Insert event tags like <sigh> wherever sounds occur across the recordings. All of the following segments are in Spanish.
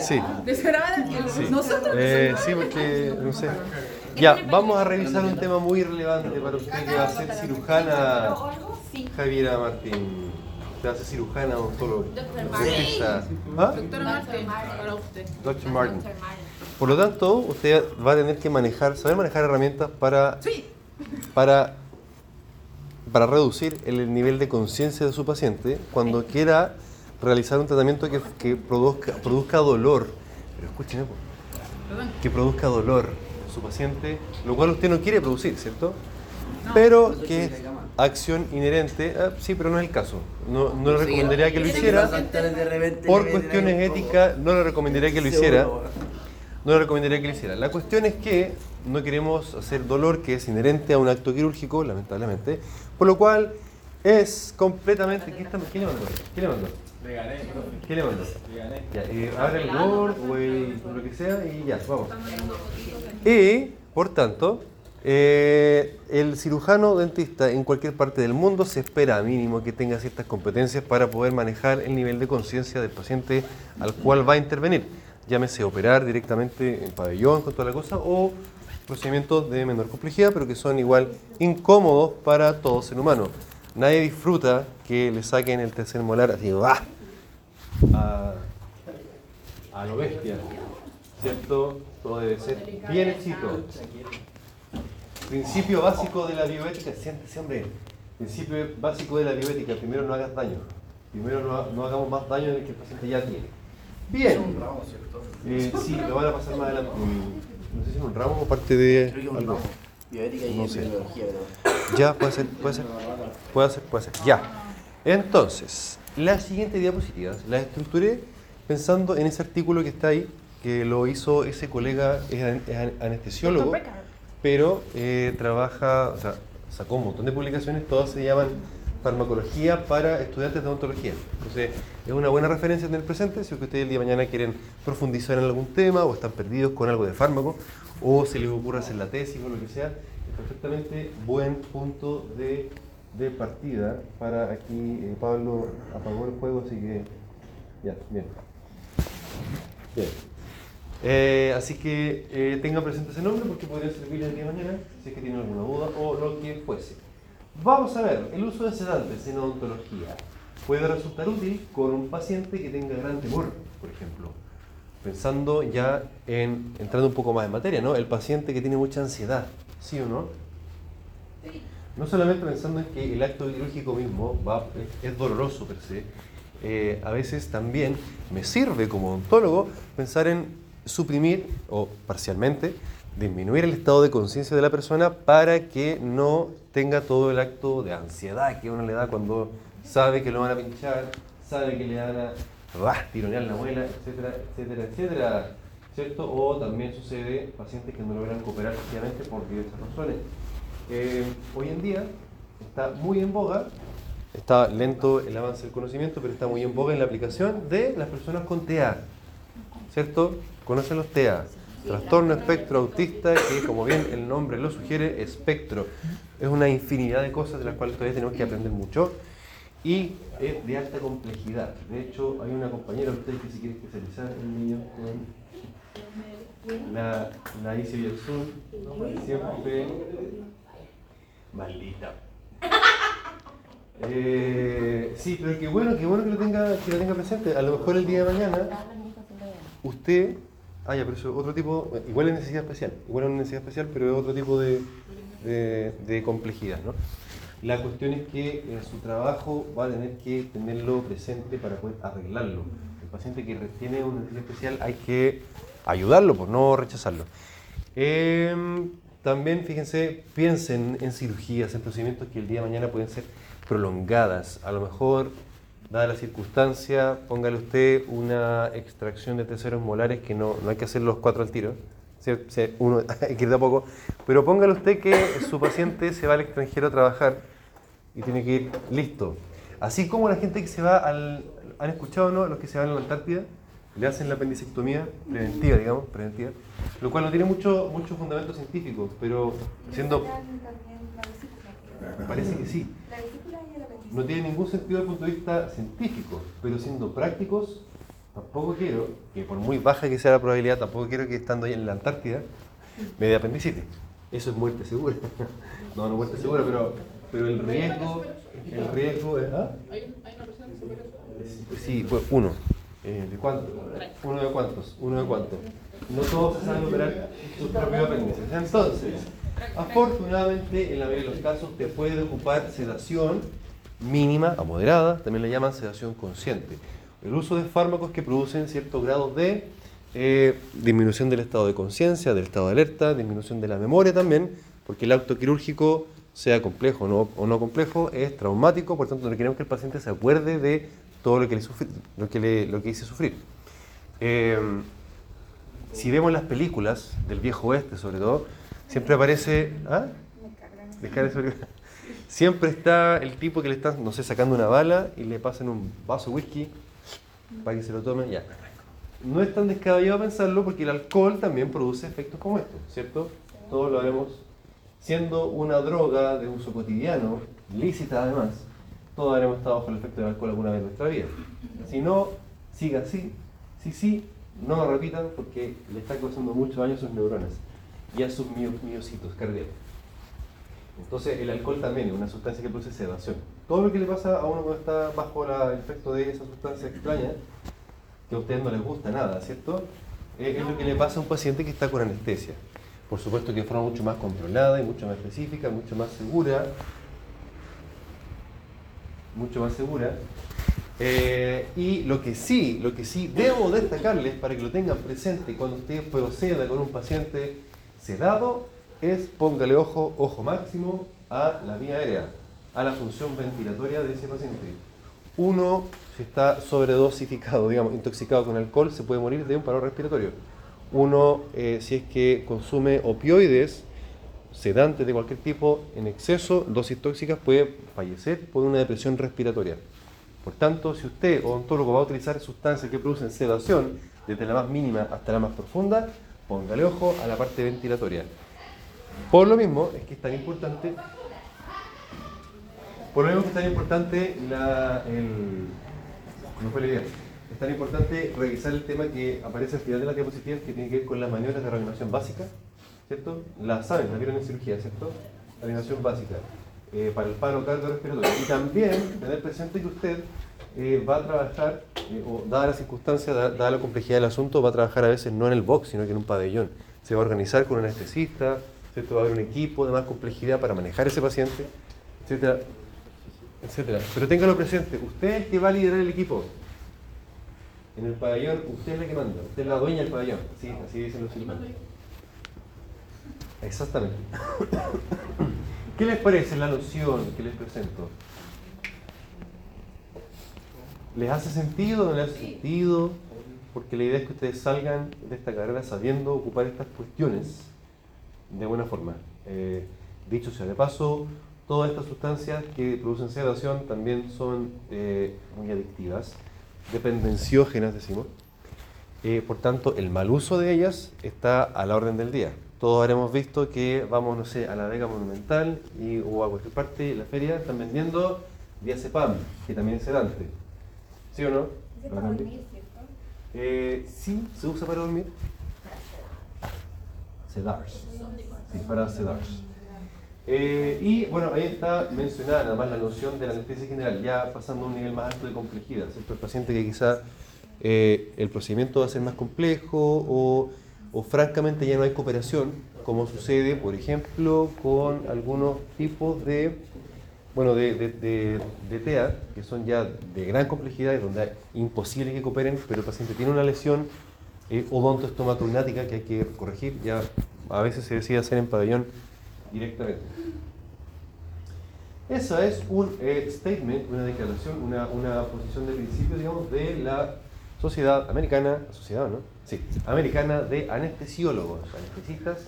Sí. Sí. Nosotros Eh, sí, porque, no sé. Ya, vamos a revisar un tema muy relevante para usted que va a ser cirujana Javiera Martín. Usted va a ser cirujana, odontóloga. dentista. ¿Ah? Doctora Martín, para usted. Dr. Martin. Por lo tanto, usted va a tener que manejar, saber manejar herramientas para, para, para reducir el nivel de conciencia de su paciente cuando quiera realizar un tratamiento que, que produzca, produzca dolor. Pero escúcheme, po. que produzca dolor en su paciente, lo cual usted no quiere producir, ¿cierto? Pero que es acción inherente, ah, sí, pero no es el caso. No, no le recomendaría que lo hiciera. Por cuestiones éticas, no le recomendaría que lo hiciera. No le recomendaría que lo hiciera. La cuestión es que no queremos hacer dolor que es inherente a un acto quirúrgico, lamentablemente, por lo cual es completamente... ¿Qué está- ¿Quién le mandó? ¿Quién le mandó? Le gané, profe. ¿Quién le mandó? Le gané. Ya, eh, abre el Word o el, lo que sea y ya, vamos. Y, por tanto, eh, el cirujano dentista en cualquier parte del mundo se espera mínimo que tenga ciertas competencias para poder manejar el nivel de conciencia del paciente al cual va a intervenir. Llámese operar directamente en pabellón con toda la cosa o procedimientos de menor complejidad, pero que son igual incómodos para todo ser humano. Nadie disfruta que le saquen el tercer molar así, ¡ah! a, a lo bestia, ¿cierto? Todo debe ser bien hechito. Principio básico de la bioética, siéntese hombre, principio básico de la bioética, primero no hagas daño, primero no, no hagamos más daño del que el paciente ya tiene. Bien, eh, sí, lo van a pasar más adelante. No sé si es un ramo o parte de algo. Bioética y No sé. epidemiología, creo. Ya, puede ser, puede ser. Puede ser, puede ser. Ya. Entonces, la siguiente diapositiva la estructuré pensando en ese artículo que está ahí, que lo hizo ese colega, es, an- es an- anestesiólogo, pero eh, trabaja, o sea, sacó un montón de publicaciones, todas se llaman farmacología para estudiantes de odontología. Entonces, es una buena referencia tener presente si ustedes el día de mañana quieren profundizar en algún tema o están perdidos con algo de fármaco o se les ocurre hacer la tesis o lo que sea, es perfectamente buen punto de, de partida para aquí. eh, Pablo apagó el juego, así que ya, bien. Bien. Eh, así que eh, presente ese nombre porque podría servir el día de mañana si es que tiene alguna duda o lo que fuese. Vamos a ver, el uso de sedantes en odontología puede resultar útil con un paciente que tenga gran temor, por ejemplo. Pensando ya en, entrando un poco más en materia, ¿no? El paciente que tiene mucha ansiedad, ¿sí o no? No solamente pensando en que el acto quirúrgico mismo va, es, doloroso per se, eh, a veces también me sirve como odontólogo pensar en suprimir o parcialmente disminuir el estado de conciencia de la persona para que no tenga todo el acto de ansiedad que uno le da cuando sabe que lo van a pinchar, sabe que le van a ¡ah! tironear la muela, etcétera, etcétera, etcétera. ¿Cierto? O también sucede pacientes que no logran cooperar efectivamente por diversas razones. Eh, hoy en día está muy en boga, está lento el avance del conocimiento, pero está muy en boga en la aplicación de las personas con TEA. ¿Cierto? Conocen los TEA. Trastorno espectro autista, que como bien el nombre lo sugiere, espectro. Es una infinidad de cosas de las cuales todavía tenemos que aprender mucho y es de alta complejidad. De hecho, hay una compañera de ustedes que se quiere especializar en niños con la, la Zoom. Siempre. Maldita. Eh, sí, pero qué bueno, qué bueno que lo tenga, que lo tenga presente. A lo mejor el día de mañana usted, ah ya, pero eso es otro tipo, igual es necesidad especial, igual es necesidad especial, pero es otro tipo de, de, de complejidad, ¿no? La cuestión es que en su trabajo va a tener que tenerlo presente para poder arreglarlo. El paciente que tiene una necesidad especial hay que ayudarlo, por no rechazarlo. Em, también, fíjense, piensen en cirugías, en procedimientos que el día de mañana pueden ser prolongadas. A lo mejor, dada la circunstancia, póngale usted una extracción de terceros molares que no, no hay que hacer los cuatro al tiro. Uno <laughs> hay que ir de a poco. Pero póngale usted que su paciente se va al extranjero a trabajar y tiene que ir listo. Así como la gente que se va al... ¿Han escuchado, no? Los que se van a la Antártida, le hacen la apendicectomía preventiva, digamos, preventiva, lo cual no tiene mucho, mucho fundamento científico, pero siendo... Me parece que sí. No tiene ningún sentido desde el punto de vista científico, pero siendo prácticos, tampoco quiero, que por muy baja que sea la probabilidad, tampoco quiero que estando ahí en la Antártida me dé apendicitis. Eso es muerte segura. <laughs> no, no muerte segura, pero, pero el riesgo, el riesgo es... ¿ah? ¿Hay, hay una persona que se opera eso? Sí, pues uno. Eh, ¿De cuántos? ¿Uno de cuántos? ¿Uno de cuántos? No todos saben operar sus propios apéndices. Entonces, afortunadamente, en la mayoría de los casos, te puede ocupar sedación mínima a moderada, también le llaman sedación consciente. El uso de fármacos que producen ciertos grados de eh, disminución del estado de conciencia, del estado de alerta, disminución de la memoria también, porque el acto quirúrgico, sea complejo o no, o no complejo, es traumático, por tanto no queremos que el paciente se acuerde de todo lo que le, sufri- lo que le, lo que hice sufrir. Eh, si vemos las películas del viejo oeste, sobre todo, siempre aparece. ¿Ah? Siempre está el tipo que le están, no sé, sacando una bala y le pasan un vaso de whisky para que se lo tome. Ya. No es tan descabellado pensarlo porque el alcohol también produce efectos como estos, ¿cierto? Todos lo haremos. Siendo una droga de uso cotidiano, lícita además, todos habremos estado bajo el efecto del alcohol alguna vez en nuestra vida. Si no, siga así. Si sí, no lo repitan porque le está causando mucho daño a sus neuronas y a sus mio- miocitos cardíacos. Entonces, el alcohol también es una sustancia que produce sedación. Todo lo que le pasa a uno cuando está bajo el efecto de esa sustancia extraña, que a ustedes no les gusta nada, ¿cierto? Eh, es lo que le pasa a un paciente que está con anestesia. Por supuesto que de forma mucho más controlada y mucho más específica, mucho más segura. Mucho más segura. Eh, y lo que sí, lo que sí debo destacarles para que lo tengan presente cuando usted proceda con un paciente sedado es póngale ojo, ojo máximo a la vía aérea, a la función ventilatoria de ese paciente. Uno, si está sobredosificado, digamos, intoxicado con alcohol, se puede morir de un paro respiratorio. Uno, eh, si es que consume opioides, sedantes de cualquier tipo, en exceso, dosis tóxicas, puede fallecer por una depresión respiratoria. Por tanto, si usted, odontólogo, va a utilizar sustancias que producen sedación, desde la más mínima hasta la más profunda, póngale ojo a la parte ventilatoria. Por lo mismo es que es tan importante, por lo mismo que es tan importante la, el, no fue la idea, es tan importante revisar el tema que aparece al final de las diapositivas que tiene que ver con las maniobras de reanimación básica, ¿cierto? La saben, la vieron en cirugía, ¿cierto? Reanimación básica eh, para el paro cardiorrespiratorio. Y también tener presente que usted eh, va a trabajar, eh, o dada la circunstancia, da- dada la complejidad del asunto, va a trabajar a veces no en el box, sino que en un pabellón. Se va a organizar con un anestesista, ¿cierto? va a haber un equipo de más complejidad para manejar ese paciente, etcétera, etcétera. Pero téngalo presente, usted es que va a liderar el equipo. En el pabellón, usted es la que manda, usted es la dueña del pabellón, así, así dicen los cirujanos. Exactamente. <coughs> ¿Qué les parece la noción que les presento? ¿Les hace sentido o no les hace sentido? Porque la idea es que ustedes salgan de esta carrera sabiendo ocupar estas cuestiones de buena forma. Eh, dicho sea de paso, todas estas sustancias que producen sedación también son eh, muy adictivas, dependenciógenas decimos. Eh, por tanto, el mal uso de ellas está a la orden del día. Todos habremos visto que vamos, no sé, a la Vega Monumental y, o a cualquier parte, la feria, están vendiendo diazepam, que también es sedante. ¿Sí o no? ¿Lo para dormir? ¿cierto? Eh, sí, se usa para dormir. Sedars. Sí, para sedars. Eh, y bueno, ahí está mencionada nada más la noción de la anestesia general, ya pasando a un nivel más alto de complejidad. El paciente que quizá eh, el procedimiento va a ser más complejo o, francamente ya no hay cooperación, como sucede, por ejemplo, con algunos tipos de, bueno, de, de, de- de TEA, que son ya de gran complejidad y donde es imposible que cooperen, pero el paciente tiene una lesión eh, que hay que corregir, ya a veces se decide hacer en pabellón directamente. Esa es un eh, statement, una declaración, una, una posición de principio, digamos, de la Sociedad Americana, Sociedad, ¿no? Sí, Americana de Anestesiólogos, anestesistas,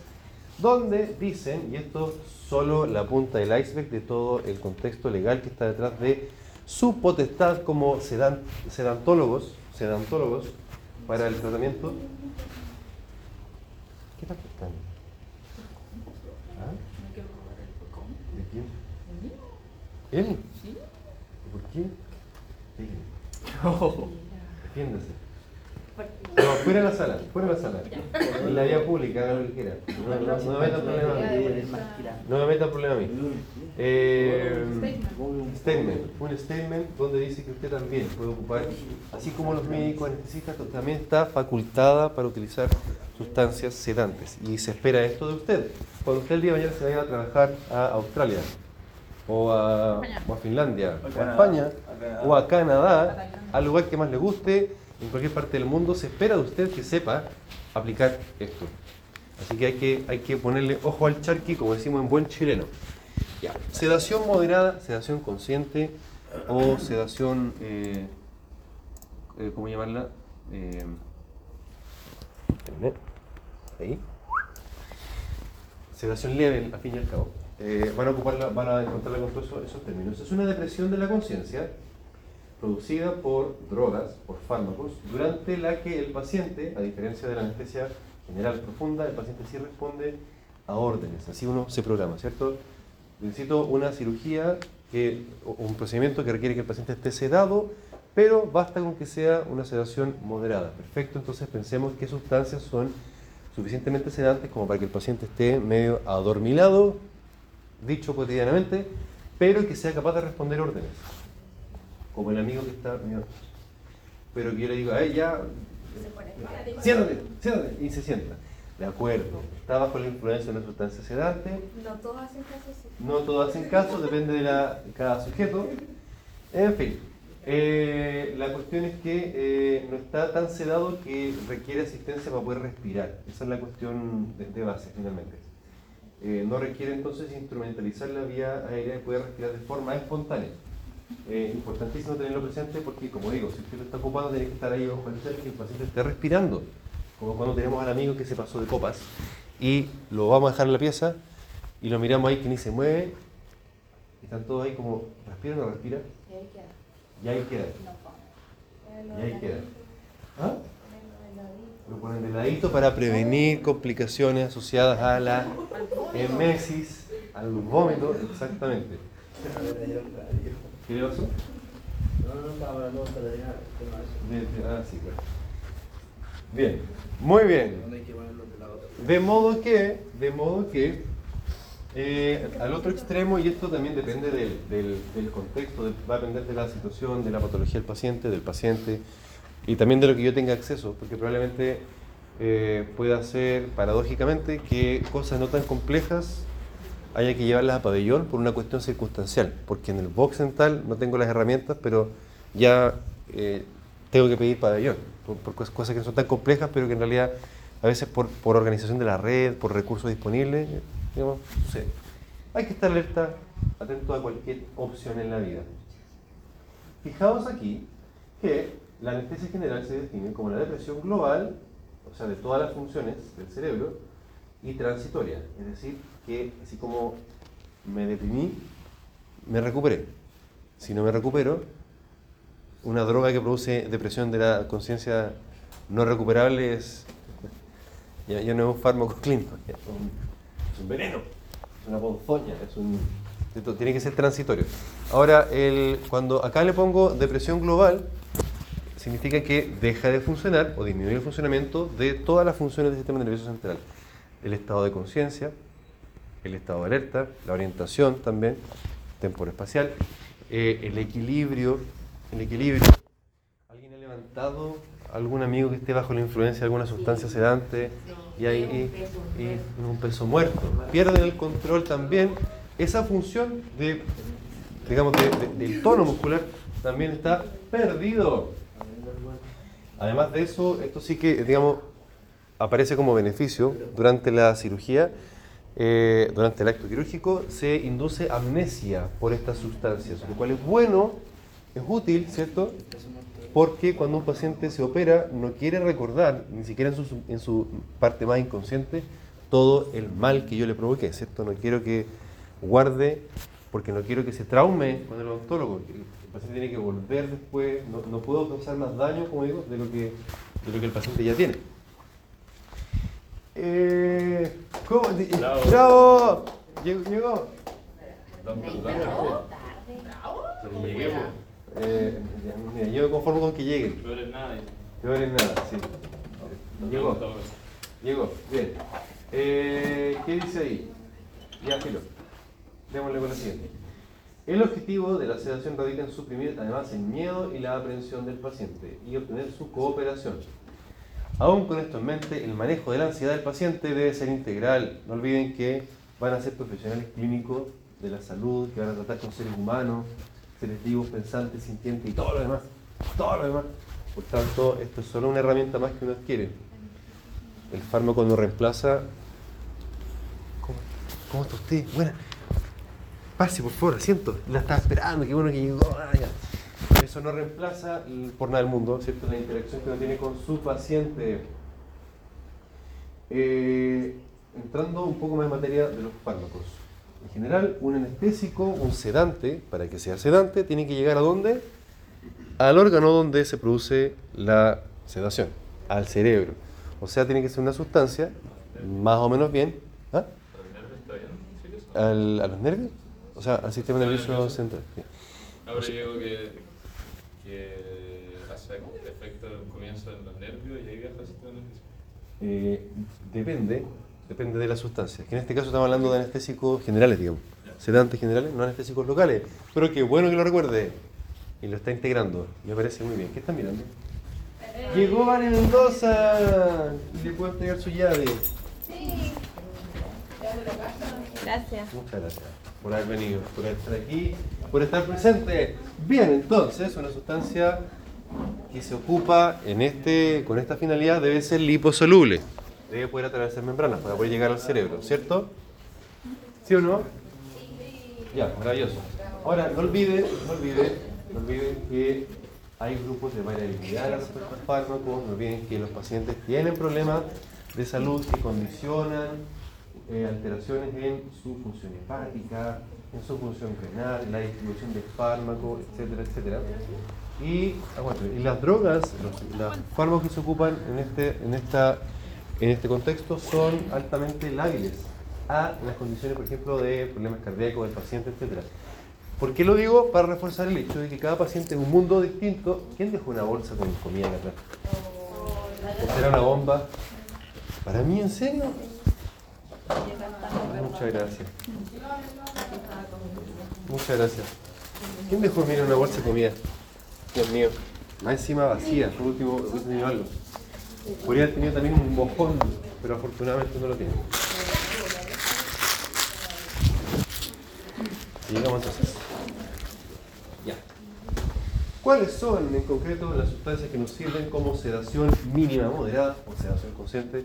donde dicen, y esto es solo la punta del iceberg de todo el contexto legal que está detrás de su potestad como sedan- sedantólogos, sedantólogos para el tratamiento. ¿Qué está buscando? ¿Ah? ¿De quién? ¿Él? ¿Por qué? Dígame. Defiéndase. fuera de la sala, fuera de la sala. En la vía pública, hagan lo que quieran. No, no, no me metan problema a mí. No me metan problema a mí. Eh, statement, un statement donde dice que usted también puede ocupar, así como los médicos anestesistas, también está facultada para utilizar sustancias sedantes. Y se espera esto de usted. Cuando usted el día de mañana se vaya a trabajar a Australia, o a, o a Finlandia, o a España, o a Canadá, al lugar que más le guste, en cualquier parte del mundo, se espera de usted que sepa aplicar esto. Así que hay que, hay que ponerle ojo al charqui, como decimos en buen chileno. Ya. Sedación moderada, sedación consciente o sedación, eh, eh, ¿cómo llamarla? Eh, ahí. Sedación leve, al fin y al cabo. Eh, van a ocuparla, encontrarla con todos esos, términos. Es una depresión de la conciencia producida por drogas, por fármacos, durante la que el paciente, a diferencia de la anestesia general profunda, el paciente sí responde a órdenes, así uno se programa, ¿cierto? Necesito una cirugía, que, un procedimiento que requiere que el paciente esté sedado, pero basta con que sea una sedación moderada. Perfecto, entonces pensemos qué sustancias son suficientemente sedantes como para que el paciente esté medio adormilado, dicho cotidianamente, pero que sea capaz de responder órdenes como el amigo que está, pero que yo le digo a ella, siéntate, siéntate, y se sienta. De acuerdo, está bajo la influencia de una sustancia sedante. No todos hacen caso. Sí. No todos hacen caso, depende de, la, cada sujeto. En fin, eh, la cuestión es que eh, no está tan sedado que requiere asistencia para poder respirar. Esa es la cuestión de, de base, finalmente. Eh, no requiere entonces instrumentalizar la vía aérea y poder respirar de forma espontánea. Eh, importantísimo tenerlo presente porque, como digo, si usted está ocupado, tiene que estar ahí bajo el que el paciente esté respirando. Como cuando tenemos al amigo que se pasó de copas y lo vamos a dejar en la pieza y lo miramos ahí que ni se mueve están todos ahí como, ¿respira o no respira? Y ahí queda. Y ahí queda. No, Y ahí queda. ¿Ah? Lo ponen de ladito para prevenir complicaciones asociadas a la emesis, al vómito, exactamente. ¿Qué ah, sí, claro. Bien, muy bien. ¿Dónde hay que ponerlo de modo que, de modo que, eh, al otro extremo, y esto también depende del, del- del contexto, va a depender de la situación, de la patología del paciente, del paciente, y también de lo que yo tenga acceso, porque probablemente eh, pueda ser, paradójicamente, que cosas no tan complejas haya que llevarlas a pabellón por una cuestión circunstancial, porque en el box dental no tengo las herramientas, pero ya eh, tengo que pedir pabellón, por, por cos- cosas que no son tan complejas, pero que en realidad a veces por, por organización de la red, por recursos disponibles, digamos, sucede. Hay que estar alerta, atento a cualquier opción en la vida. Fijaos aquí que la anestesia general se define como la depresión global, o sea, de todas las funciones del cerebro, y transitoria, es decir, que así como me deprimí, me recuperé. Si no me recupero, una droga que produce depresión de la conciencia no recuperable es, <laughs> ya, ya no es un fármaco <laughs> clínico, es un, es un veneno, es una ponzoña, es un, tiene que ser transitorio. Ahora, el, cuando acá le pongo depresión global, significa que deja de funcionar o disminuye el funcionamiento de todas las funciones del sistema nervioso central. El estado de conciencia, el estado de alerta, la orientación también, temporoespacial, eh, el equilibrio, el equilibrio. ¿Alguien ha levantado algún amigo que esté bajo la influencia de alguna sustancia sedante y hay y, y un peso muerto? Pierden el control también. Esa función de, digamos, de- de- del tono muscular también está perdido. Además de eso, esto sí que, digamos, aparece como beneficio durante la cirugía, eh, durante el acto quirúrgico, se induce amnesia por estas sustancias, lo cual es bueno, es útil, ¿cierto? Porque cuando un paciente se opera, no quiere recordar, ni siquiera en su, en su parte más inconsciente, todo el mal que yo le provoqué, ¿cierto? No quiero que guarde, porque no quiero que se traume con el odontólogo. El paciente tiene que volver después, no, no puedo causar más daño, como digo, de lo que, de lo que el paciente ya tiene. Eh, ¿cómo? Bravo. ¡Bravo! Llegó. llegó. Pero. Eh, mira, yo me conformo con que llegue. Peor es nada. Peor es nada, sí. Llegó. Llegó, bien. Eh, ¿Qué dice ahí? Ya, filo. Démosle con la siguiente. El objetivo de la sedación radica en suprimir además el miedo y la aprehensión del paciente y obtener su cooperación. Aún con esto en mente, el manejo de la ansiedad del paciente debe ser integral. No olviden que van a ser profesionales clínicos de la salud, que van a tratar con seres humanos, seres vivos, pensantes, sintientes y todo lo demás. Todo lo demás. Por tanto, esto es solo una herramienta más que uno adquiere. El fármaco no reemplaza. ¿Cómo, cómo está usted? Buena. Pase, por favor, asiento. La estaba esperando, qué bueno que llegó. Ah. Eso no reemplaza por nada del mundo, ¿cierto? La interacción que uno tiene con su paciente. Eh, entrando un poco más en materia de los fármacos. En general, un anestésico, un sedante, para que sea sedante, tiene que llegar a dónde? Al órgano donde se produce la sedación, al cerebro. O sea, tiene que ser una sustancia más o menos bien. ¿ah? ¿A los nervios? O sea, al sistema nervioso central. sí. Ahora yo digo que, que hace efecto al comienzo en los nervios y ahí viaja el sistema nervioso. Eh, depende, depende de la sustancia. Que en este caso estamos hablando de anestésicos generales, digamos. Sedantes generales, no anestésicos locales. Pero qué bueno que lo recuerde. Y lo está integrando. Me parece muy bien. ¿Qué están mirando? Llegó Vane Mendoza. Y le puedo entregar su llave. Gracias. Muchas gracias por haber venido, por estar aquí, por estar presente. Bien, entonces, una sustancia que se ocupa en este, con esta finalidad debe ser liposoluble. Debe poder atravesar membranas para poder llegar al cerebro, ¿cierto? ¿Sí o no? Ya, maravilloso. Ahora, no olviden, no olviden, no olviden que hay grupos de variabilidad respecto al fármaco, no olviden que los pacientes tienen problemas de salud que condicionan eh, alteraciones en su función hepática, en su función renal, en la distribución del fármaco, etcétera, etcétera. Y, aguante, y las drogas, los, los fármacos que se ocupan en este, en, esta, en este contexto son altamente lábiles a las condiciones, por ejemplo, de problemas cardíacos del paciente, etcétera. ¿Por qué lo digo? Para reforzar el hecho de que cada paciente es un mundo distinto. ¿Quién dejó una bolsa con comida acá atrás? ¿O será una bomba? ¿Para mí, en serio? Muchas gracias. Muchas gracias. ¿Quién dejó mira una bolsa de comida? Dios mío. Más encima vacía, por último tenido algo. Podría haber tenido también un mojón, pero afortunadamente no lo tiene. Llegamos entonces. Ya. ¿Cuáles son en concreto las sustancias que nos sirven como sedación mínima moderada o sedación consciente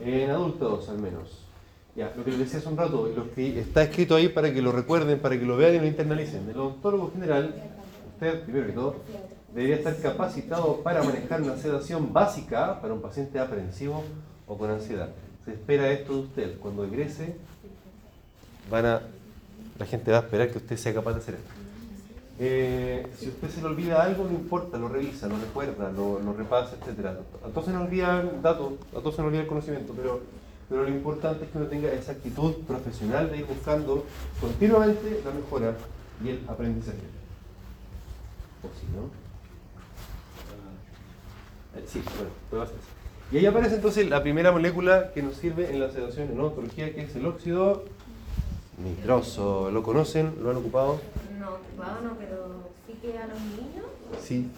en adultos al menos? Ya, lo que les decía hace un rato, lo que está escrito ahí para que lo recuerden, para que lo vean y lo internalicen. El odontólogo general, usted primero que todo, debería estar capacitado para manejar una sedación básica para un paciente aprensivo o con ansiedad. Se espera esto de usted. Cuando egrese, van a, la gente va a esperar que usted sea capaz de hacer esto. Eh, si usted se le olvida algo, no importa, lo revisa, lo recuerda, lo, lo repasa, etc. A todos se nos olvidan datos, a todos se nos olvida el conocimiento, pero, pero lo importante es que uno tenga esa actitud profesional de ir buscando continuamente la mejora y el aprendizaje. O si no. Eh, Sí, bueno, puedo hacer eso. Y ahí aparece entonces la primera molécula que nos sirve en la sedación en odontología, que es el óxido nitroso. ¿Lo conocen? ¿Lo han ocupado? No, ocupado no, pero sí que a los niños. Sí.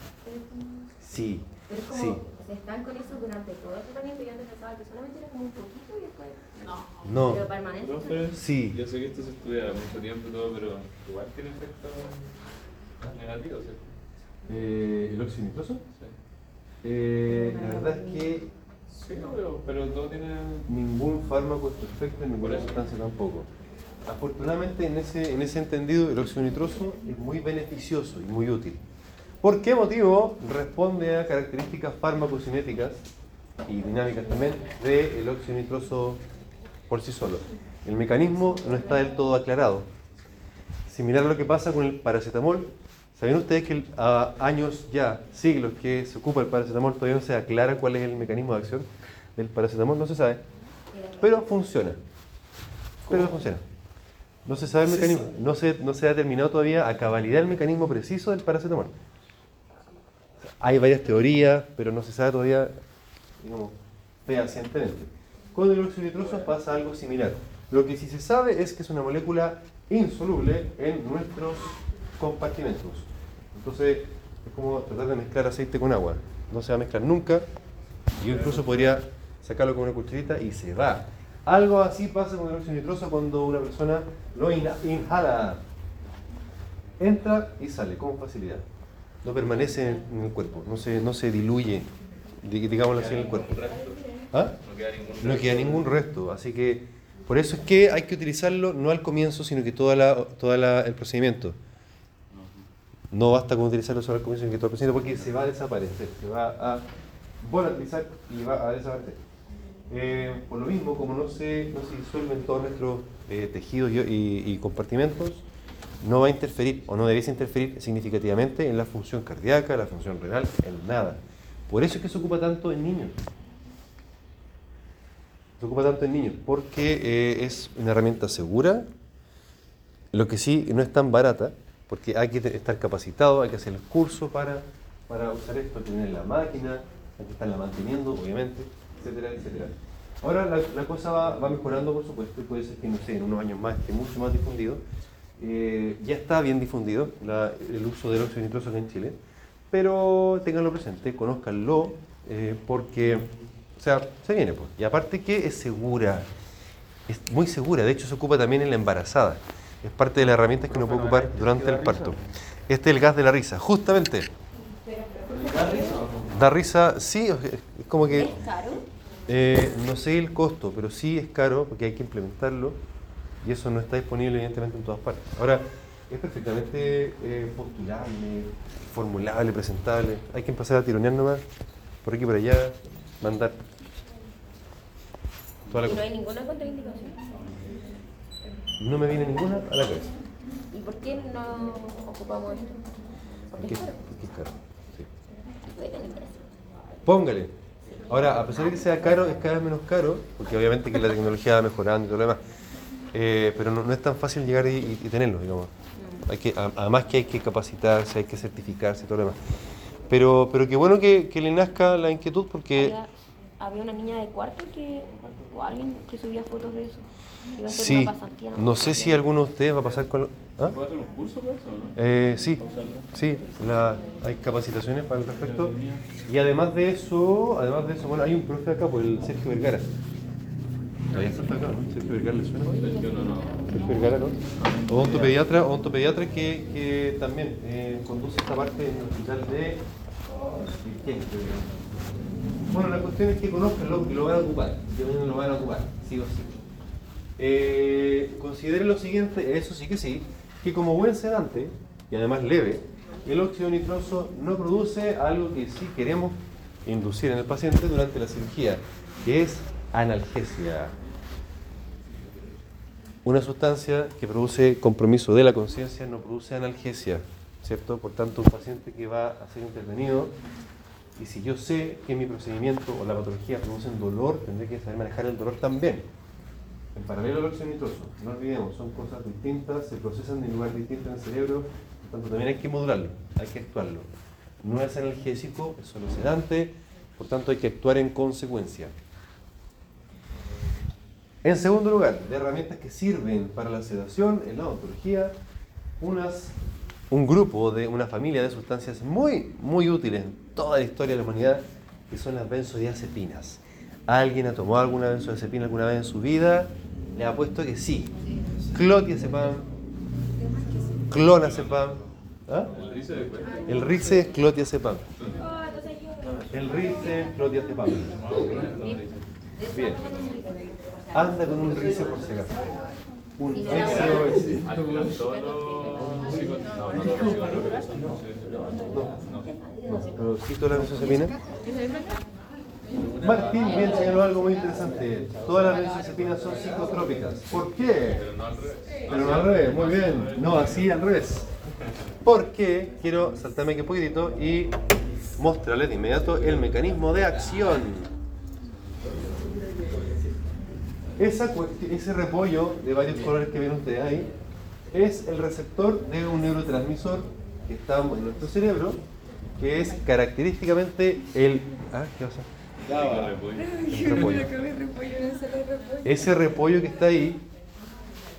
Sí, Pero es como, sí. Se están con eso durante todo el tratamiento y antes pensaba que solamente era como un poquito y después. No. No. Pero permanente. Sí. Yo sé que esto se estudia mucho tiempo y todo, pero igual tiene efectos negativos, ¿cierto? Eh, ¿El óxido nitroso? Sí. Eh, la verdad es que Sí, no, pero, pero todo tiene... ningún fármaco es perfecto y ninguna sustancia tampoco. Afortunadamente, en ese, en ese entendido, el óxido nitroso es muy beneficioso y muy útil. ¿Por qué motivo? Responde a características farmacocinéticas y dinámicas también del óxido nitroso por sí solo. El mecanismo no está del todo aclarado. Similar a lo que pasa con el paracetamol. ¿Sabían ustedes que a años ya, siglos que se ocupa el paracetamol, todavía no se aclara cuál es el mecanismo de acción del paracetamol? No se sabe. Pero funciona. Pero funciona. No se sabe el mecanismo. No se, no se ha determinado todavía a cabalidad el mecanismo preciso del paracetamol. Hay varias teorías, pero no se sabe todavía fehacientemente. Con el óxido nitroso pasa algo similar. Lo que sí se sabe es que es una molécula insoluble en nuestros compartimentos. Entonces, es como tratar de mezclar aceite con agua. No se va a mezclar nunca. Yo incluso podría sacarlo con una cucharita y se va. Algo así pasa con el óxido nitroso cuando una persona lo inha- inhala. Entra y sale con facilidad. No permanece en el cuerpo, no se, no se diluye, di- digámoslo así, en el cuerpo. ¿Ah? No queda ningún No queda ningún resto, así que por eso es que hay que utilizarlo no al comienzo, sino que toda la, toda el procedimiento. No basta con utilizarlo solo al comienzo, sino que todo el procedimiento, porque se va a desaparecer, se va a volatilizar y va a desaparecer. Eh, por lo mismo, como no se, no se disuelven todos nuestros eh, tejidos y, y- y compartimentos, no va a interferir o no debiese interferir significativamente en la función cardíaca, la función renal, en nada. Por eso es que se ocupa tanto en niños. Se ocupa tanto en niños, porque eh, es una herramienta segura, lo que sí no es tan barata, porque hay que estar capacitado, hay que hacer el curso para, para usar esto, tener la máquina, hay que estarla manteniendo, obviamente, etcétera, etcétera. Ahora la, cosa va, va mejorando, por supuesto, y puede ser que, no sé, en unos años más esté mucho más difundido. Eh, ya está bien difundido la- el uso del óxido nitroso en Chile, pero ténganlo presente, conózcanlo, eh, porque, o sea, se viene, pues. Y aparte que es segura, es muy segura, de hecho se ocupa también en la embarazada. Es parte de las herramientas que uno puede ocupar durante el parto. Este es el gas de la risa, justamente. Da risa, sí, es como que... ¿Es caro? Eh, no sé el costo, pero sí es caro porque hay que implementarlo y eso no está disponible evidentemente en todas partes. Ahora, es perfectamente eh, postulable, formulable, presentable. Hay que empezar a tironear nomás, por aquí y por allá, mandar. Toda la Y no hay ninguna contraindicación. No me viene ninguna a la cabeza. ¿Y por qué no ocupamos esto? Porque es caro. porque es caro. sí. Póngale. Ahora, a pesar de que sea caro, es cada vez menos caro, porque obviamente que la tecnología va mejorando y todo lo demás. Eh, pero no, no es tan fácil llegar y, y- y tenerlo, digamos. Hay que, a- además que hay que capacitarse, hay que certificarse y todo lo demás. Pero, pero qué bueno que, que le nazca la inquietud porque... Había, había una niña de cuarto que, o alguien que subía fotos de eso. Iba a hacer Sí, una pasantía. no sé si alguno de ustedes va a pasar con... ¿Ah? ¿Puedo hacer un curso para eso no? Eh, sí, sí, la- hay capacitaciones para el respecto. Y además de eso, además de eso, bueno, hay un profe acá, por el Sergio Vergara. Está acá, ¿no? Sergio Vergara, ¿le suena? Sergio, no, no. Sergio Vergara, ¿no? Odontopediatra, odontopediatra que, que también eh, conduce esta parte en el hospital de... ¿Quién? Bueno, la cuestión es que conozcan lo que lo van a ocupar, que lo van a ocupar, sí o sí. Eh, consideren lo siguiente, eso sí que sí, que como buen sedante, y además leve, el óxido nitroso no produce algo que sí queremos inducir en el paciente durante la cirugía, que es analgesia. Una sustancia que produce compromiso de la conciencia no produce analgesia, ¿cierto? Por tanto, un paciente que va a ser intervenido, y si yo sé que mi procedimiento o la patología producen dolor, tendré que saber manejar el dolor también. En paralelo al óxido nitroso, no olvidemos, son cosas distintas, se procesan en lugares distintos en el cerebro, por tanto también hay que modularlo, hay que actuarlo. No es analgésico, es solo sedante, por tanto hay que actuar en consecuencia. En segundo lugar, de herramientas que sirven para la sedación en la odontología, unas, un grupo de una familia de sustancias muy, muy útiles en toda la historia de la humanidad, que son las benzodiazepinas. ¿Alguien ha tomado alguna benzodiazepina alguna vez en su vida? Le apuesto que sí. Clotiazepam, clonazepam, ¿ah? El rice es clotiazepam. El rice, clotiazepam. Bien. Anda con un rice por si acaso. Un SOS. Alcantono, psico- no, no, la benzodiazepina. Martín bien señaló algo muy interesante. Todas las benzodiazepinas son psicotrópicas. ¿Por qué? Pero no al revés. Pero no al revés, muy bien. No, así al revés. Porque quiero saltarme aquí un poquitito y mostrarles de inmediato el mecanismo de acción. Esa ese repollo de varios colores que ven ustedes ahí es el receptor de un neurotransmisor que está en nuestro cerebro, que es característicamente el, ah, ¿qué pasa? Repollo. El repollo. Ese repollo que está ahí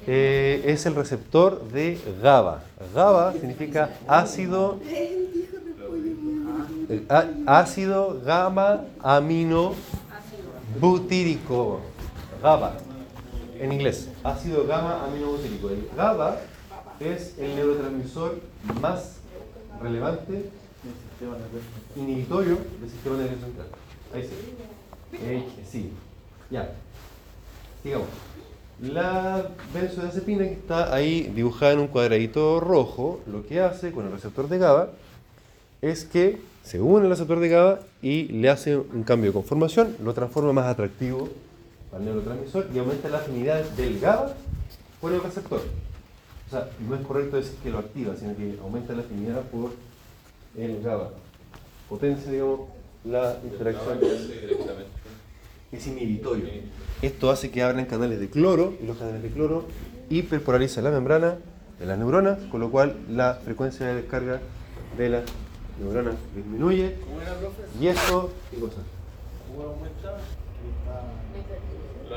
eh, es el receptor de GABA. GABA significa ácido, eh, ácido gamma amino butírico. GABA en inglés, ácido gamma aminobutírico. El GABA es el neurotransmisor más relevante inhibitorio del sistema nervioso central. Ahí sí. Eje, sí. Ya. Sigamos. La benzodiazepina que está ahí dibujada en un cuadradito rojo, lo que hace con el receptor de GABA es que se une al receptor de GABA y le hace un cambio de conformación, lo transforma más atractivo al neurotransmisor y aumenta la afinidad del GABA por el receptor. O sea, no es correcto decir que lo activa, sino que aumenta la afinidad por el GABA. Potencia, digamos, la interacción. Es inhibitorio. Esto hace que abran canales de cloro y los canales de cloro hiperpolarizan la membrana de las neuronas, con lo cual la frecuencia de descarga de las neuronas disminuye. Y eso, ¿qué cosa? Lo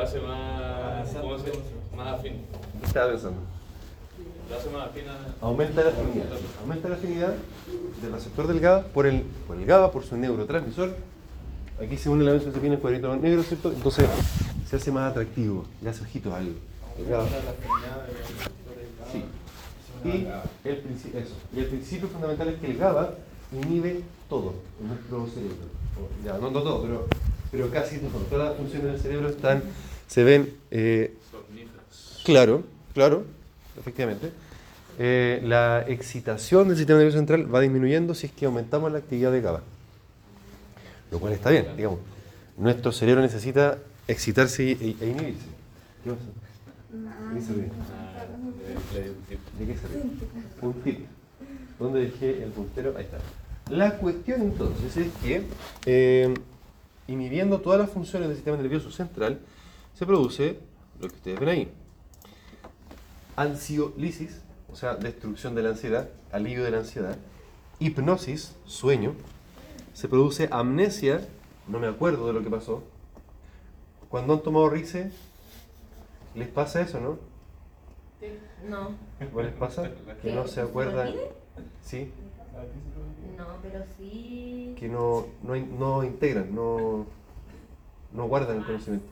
hace más, ¿cómo se Más afín. ¿Qué estaba pensando? Lo hace más afín a... Aumenta la afinidad. Aumenta la afinidad del receptor del GABA por el, por el GABA, por su neurotransmisor. Aquí se une la benzodiazepina en cuadrito negro, ¿cierto? Entonces se hace más atractivo, le hace ojitos al al GABA. Sí. Y el, eso. y el principio fundamental es que el GABA inhibe todo en nuestro cerebro. Ya, no, no todo, pero, pero casi. Todas las funciones del cerebro están, se ven eh. Claro, claro, efectivamente. Eh, la excitación del sistema nervioso central va disminuyendo si es que aumentamos la actividad de GABA. Lo cual está bien, digamos. Nuestro cerebro necesita excitarse e, e inhibirse. ¿Qué pasa? ¿De qué se ríe? Ah, de- de- de- ¿De qué se ríe? Un tip. ¿Dónde dejé el puntero? Ahí está. La cuestión entonces es que eh, inhibiendo todas las funciones del sistema nervioso central se produce lo que ustedes ven ahí. Ansiolisis, o sea, destrucción de la ansiedad, alivio de la ansiedad. Hipnosis, sueño. Se produce amnesia, no me acuerdo de lo que pasó. Cuando han tomado rice, les pasa eso, ¿no? No, ¿O les pasa? Que no se acuerdan. Sí, no, pero sí. que no, no, no integran, no, no guardan el conocimiento.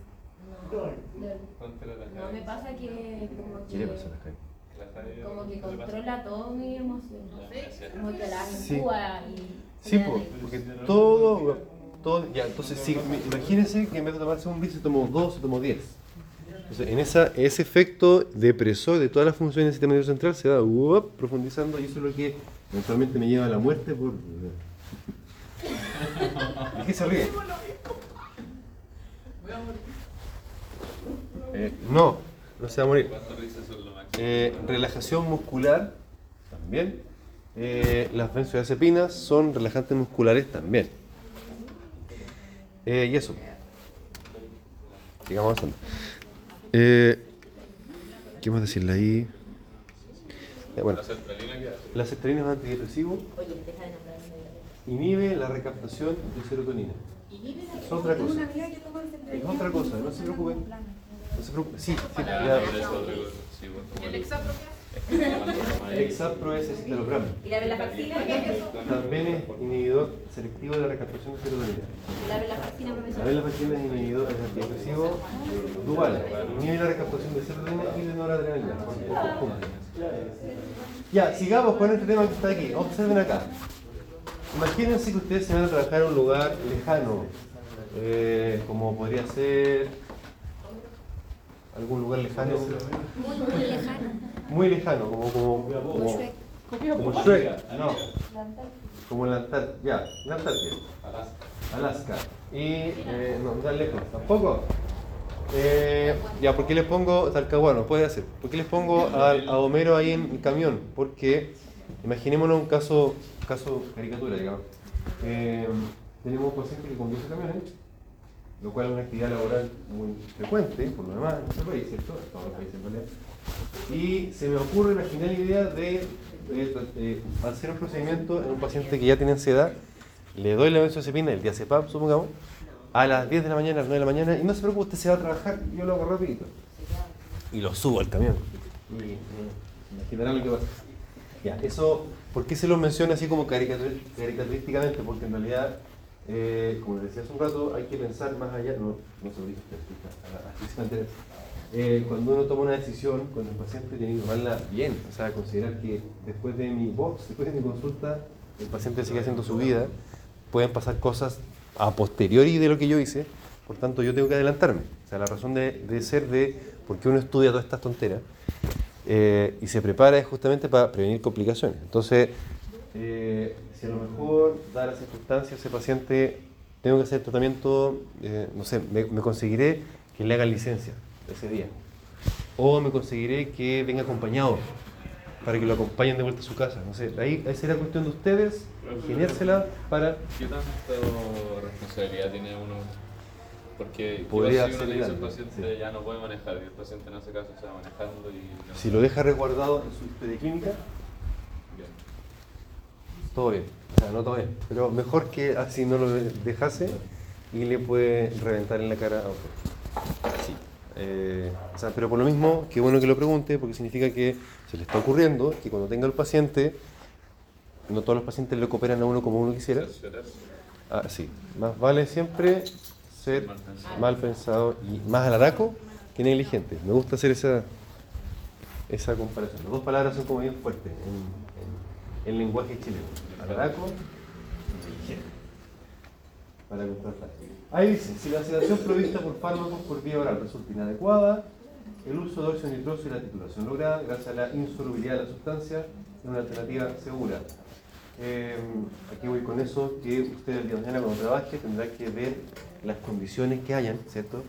No, no me pasa que como ¿Qué le que, pasa a la Jaime? Como que controla todo mi emoción. Gracias. Como que la Sí. actúa y. Sí, y la- porque todo, todo, ya, entonces sí, imagínense que en vez de tomarse un bis se tomó dos, se tomó diez. Entonces, en esa, ese efecto depresor de todas las funciones del sistema nervioso central se va uop, profundizando y eso es lo que eventualmente me lleva a la muerte por... <laughs> ¿De qué se ríe? Eh, no, no se va a morir. Eh, relajación muscular también. Eh, las benzodiazepinas son relajantes musculares también. Eh, y eso. Sigamos avanzando. Eh, ¿Qué más decirle ahí? Oye, deja de nombrarme. inhibe la recaptación de serotonina. Es otra cosa. Es otra cosa, no se preocupen. No se preocupen. Sí, sí, bueno, ¿El el- exapro es escitalopram. ¿Y la venlafaxina? ¿Qué es eso? También es inhibidor selectivo de la recaptación de serotonina. La venlafaxina, La profesor. venlafaxina es inhibidor, es antidepresivo dual. Inhibe la recaptación de serotonina y de noradrenalina. Ya, sigamos con este tema que está aquí. Observen acá. Imagínense que ustedes se van a trabajar en un lugar lejano, eh, como podría ser algún lugar lejano, Muy, muy lejano. muy lejano, como como como, como Shrek, no, como la Antártida, ya, la Antártida. Alaska. Y eh, no, tan lejos, tampoco. Eh, ya, ¿por qué les pongo Talcahuano? Puede ser. ¿Por qué les pongo a, a Homero ahí en el camión? Porque imaginémonos un caso, caso caricatura, digamos. Eh, tenemos un paciente que conduce camiones, lo cual es una actividad laboral muy frecuente, por lo demás, en nuestro país, ¿cierto? En todos los países realidad. Y se me ocurre la genial idea de, hacer un procedimiento en un paciente que ya tiene ansiedad, le doy la benzodiazepina, el diazepam, supongamos, a las 10 de la mañana, a las 9 de la mañana, y no se preocupe, usted se va a trabajar, yo lo hago rapidito. Y lo subo al camión. Y imaginarán lo que pasa. Ya, eso, ¿por qué se lo menciona así como caricatur- caricaturísticamente? Porque en realidad, eh, como les decía hace un rato, hay que pensar más allá, no, no mantiene. Eh, cuando uno toma una decisión con el paciente tiene que tomarla bien, o sea, considerar que después de mi box, después de mi consulta, el paciente sigue haciendo su vida, pueden pasar cosas a posteriori de lo que yo hice, por tanto yo tengo que adelantarme. O sea, la razón de, de ser de por qué uno estudia todas estas tonteras eh, y se prepara es justamente para prevenir complicaciones. Entonces, eh, si a lo mejor, da la circunstancia, ese paciente tengo que hacer tratamiento, eh, no sé, me, me conseguiré que le hagan licencia ese día. O me conseguiré que venga acompañado para que lo acompañen de vuelta a su casa. No sé, ahí, ahí será cuestión de ustedes ingeniársela para... ¿Qué tanta responsabilidad tiene uno? Porque Podría si uno le dice al paciente sí. ya no puede manejar y el paciente en ese caso se va manejando y... Si lo deja resguardado en su clínica. Todo bien. O sea, no todo bien. Pero mejor que así no lo dejase y le puede reventar en la cara a otro. Sí. Eh, o sea, pero por lo mismo, qué bueno que lo pregunte, porque significa que se le está ocurriendo que cuando tenga el paciente, no todos los pacientes le cooperan a uno como uno quisiera. Ah, sí. Más vale siempre ser Mal pensado. mal pensado y más alaraco que negligente. Me gusta hacer esa, esa comparación. Las dos palabras son como bien fuertes en, en, en lenguaje chileno. Negligente. Para contrastar. Ahí dice, si la sedación provista por fármacos por vía oral resulta inadecuada, el uso de óxido nitroso y la titulación lograda, gracias a la insolubilidad de la sustancia, es una alternativa segura. Eh, aquí voy con eso, que usted el día de mañana cuando trabaje tendrá que ver las condiciones que hayan, ¿cierto?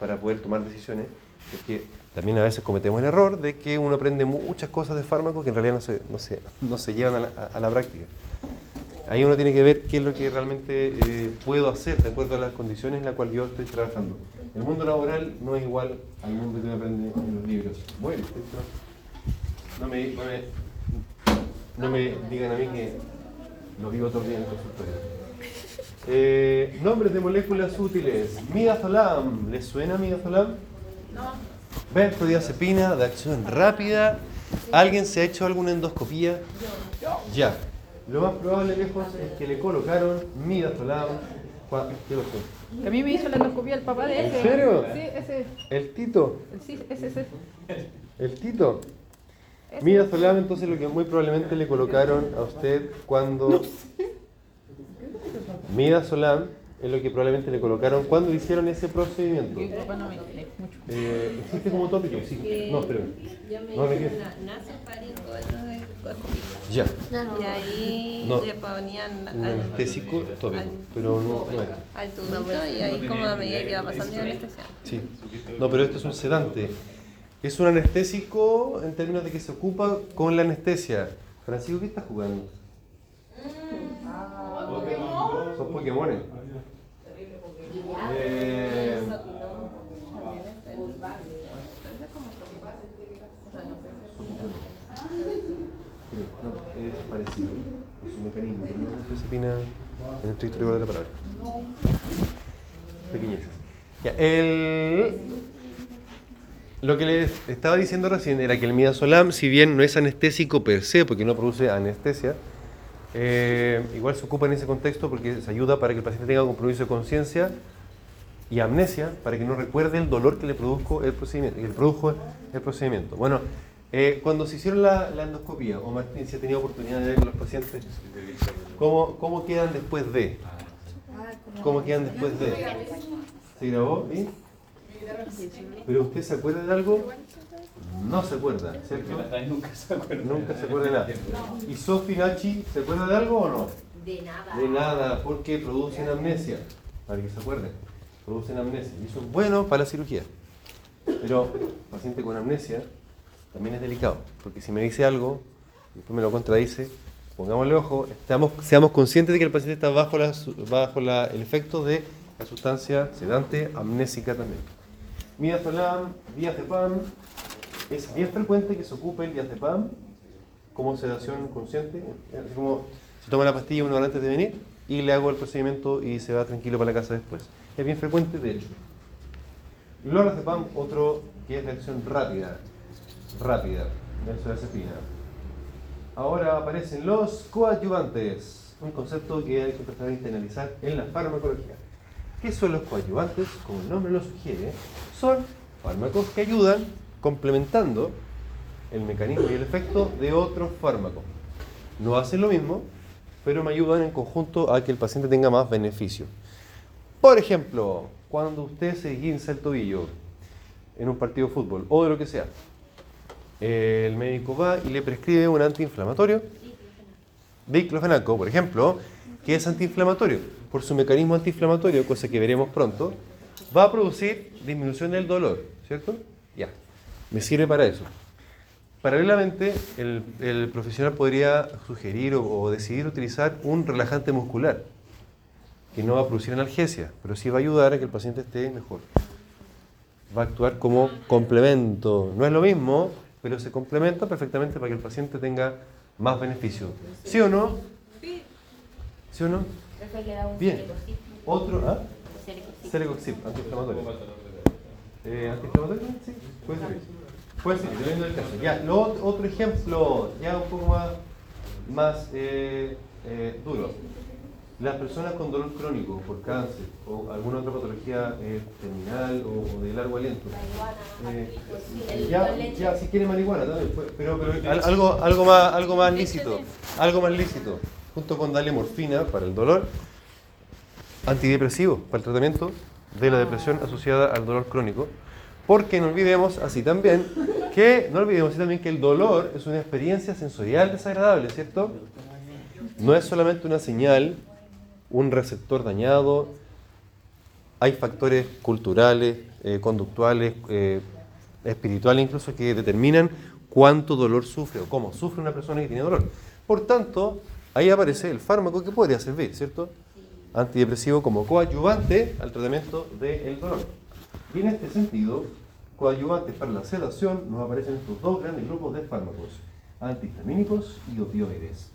Para poder tomar decisiones, porque también a veces cometemos el error de que uno aprende muchas cosas de fármacos que en realidad no se, no se, no se llevan a la, práctica. Ahí uno tiene que ver qué es lo que realmente eh, puedo hacer de acuerdo a las condiciones en las cuales yo estoy trabajando. El mundo laboral no es igual al mundo que uno aprende en los libros. Bueno, no me, no me, digan a mí que lo vivo todo el día en el consultorio. Eh, nombres de moléculas útiles. Midazolam. ¿Les suena midazolam? No. Benzodiazepina de acción rápida. ¿Alguien se ha hecho alguna endoscopía? Ya. Lo más probable, lejos, es que le colocaron midazolam. ¿Qué pasó? A mí me hizo la endoscopía el papá de ¿En ese. serio? Sí, ese. El Tito. Sí, ese, ese. El Tito. Midazolam, entonces lo que muy probablemente le colocaron a usted cuando... Midazolam es lo que probablemente le colocaron cuando hicieron ese procedimiento. Eh, ¿Existe como tópico? Sí. No, espérame. Yo me No, ¿de hice una nasofaringo de endoscopia. Ya. Y ahí No. le ponían al, anestésico tópico, pero no, no al tubito y ahí como a medida que iba pasando anestesia. Sí. No, pero esto es un sedante. Es un anestésico en términos de que se ocupa con la anestesia. Francisco, ¿qué estás jugando? Son Pokémones. Eh, no, es parecido. Es un mecanismo. pero No es disciplina en el estricto rigor de la palabra. Ya, el... Lo que les estaba diciendo recién era que el midazolam, si bien no es anestésico per se, porque no produce anestesia, eh, igual se ocupa en ese contexto porque se ayuda para que el paciente tenga compromiso de conciencia y amnesia para que no recuerde el dolor que le produjo el procedimiento. Le produjo el procedimiento. Bueno, eh, cuando se hicieron la, la endoscopía, o Martín, si ha tenido oportunidad de ver los pacientes, ¿cómo, cómo quedan después de? ¿Cómo quedan después de? ¿Se grabó? ¿Y? ¿Pero usted se acuerda de algo? No se acuerda, ¿cierto? Nunca se acuerda. Nunca se acuerda de nada. ¿Y Sofi Nachi se acuerda de algo o no? De nada. De nada, porque producen amnesia. Para que se acuerden. Producen amnesia. Y eso es bueno para la cirugía. Pero paciente con amnesia también es delicado. Porque si me dice algo, y después me lo contradice, pongámosle ojo, seamos conscientes de que el paciente está bajo, el efecto de la sustancia sedante amnésica también. Midazolam, diazepam. Es bien frecuente que se ocupe el diazepam como sedación consciente. Es como se toma la pastilla una hora antes de venir y le hago el procedimiento y se va tranquilo para la casa después. es bien frecuente, de hecho. Lorazepam, otro que es de acción rápida, rápida, benzodiazepina. Ahora aparecen los coadyuvantes, un concepto que hay que empezar a internalizar en la farmacología. ¿Qué son los coadyuvantes? Como el nombre lo sugiere, son fármacos que ayudan complementando el mecanismo y el efecto de otros fármacos. No hacen lo mismo, pero me ayudan en conjunto a que el paciente tenga más beneficio. Por ejemplo, cuando usted se guinza el tobillo en un partido de fútbol o de lo que sea, el médico va y le prescribe un antiinflamatorio, diclofenaco, por ejemplo, que es antiinflamatorio. Por su mecanismo antiinflamatorio, cosa que veremos pronto, va a producir disminución del dolor, ¿cierto? Ya, me sirve para eso. Paralelamente, el, profesional podría sugerir o, o decidir utilizar un relajante muscular, que no va a producir analgesia, pero sí va a ayudar a que el paciente esté mejor. Va a actuar como complemento. No es lo mismo, pero se complementa perfectamente para que el paciente tenga más beneficio. ¿Sí o no? ¿Sí o no? Bien. Otro, ¿ah? Cerecoxib, antiinflamatorio. Eh, ¿Antiinflamatorio? Sí, puede ser. Puede ser, dependiendo del caso. Ya, lo, otro ejemplo, ya un poco más, más eh, eh, duro. Las personas con dolor crónico por cáncer o alguna otra patología eh, terminal o, o de largo aliento. Eh, ya, ya, si quiere marihuana también, pues, pero, pero al- algo, algo, más, algo más lícito, algo más lícito, junto con darle morfina para el dolor, antidepresivo para el tratamiento de la depresión asociada al dolor crónico, porque no olvidemos así también que no olvidemos así también que el dolor es una experiencia sensorial desagradable, ¿cierto? No es solamente una señal, un receptor dañado, hay factores culturales, eh, conductuales, eh, espirituales incluso que determinan cuánto dolor sufre o cómo sufre una persona que tiene dolor. Por tanto, ahí aparece el fármaco que podría servir, ¿cierto? Antidepresivo como coadyuvante al tratamiento del dolor. Y en este sentido, coadyuvantes para la sedación nos aparecen estos dos grandes grupos de fármacos, antihistamínicos y opioides.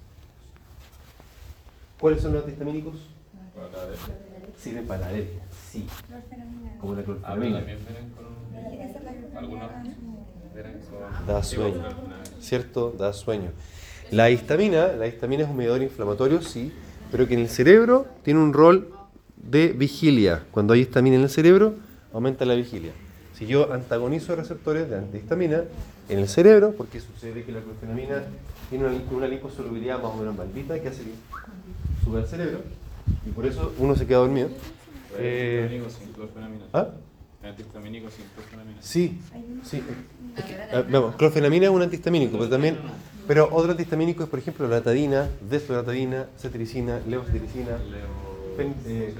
¿Cuáles son los antihistamínicos? Para la- Sirven para la alergia, sí, como la Ah, pero clorfenamina. también vienen con algunos vienen con Da sueño. ¿cierto? Da sueño. La histamina, la histamina es un medidor inflamatorio, sí, pero que en el cerebro tiene un rol de vigilia. Cuando hay histamina en el cerebro, aumenta la vigilia. Si yo antagonizo receptores de antihistamina en el cerebro, porque sucede que la clorfenamina tiene una, una liposolubilidad más o menos maldita que hace que sube al cerebro, y por eso uno se queda dormido. Eh. ¿Ah? Antihistamínico sin clorfenamina. Sí, sí. Es que, ah, vamos, clorfenamina es un antihistamínico, pero también, pero otro antihistamínico es, por ejemplo, la latadina, desloratadina, cetiricina, levocetiricina, pen- eh,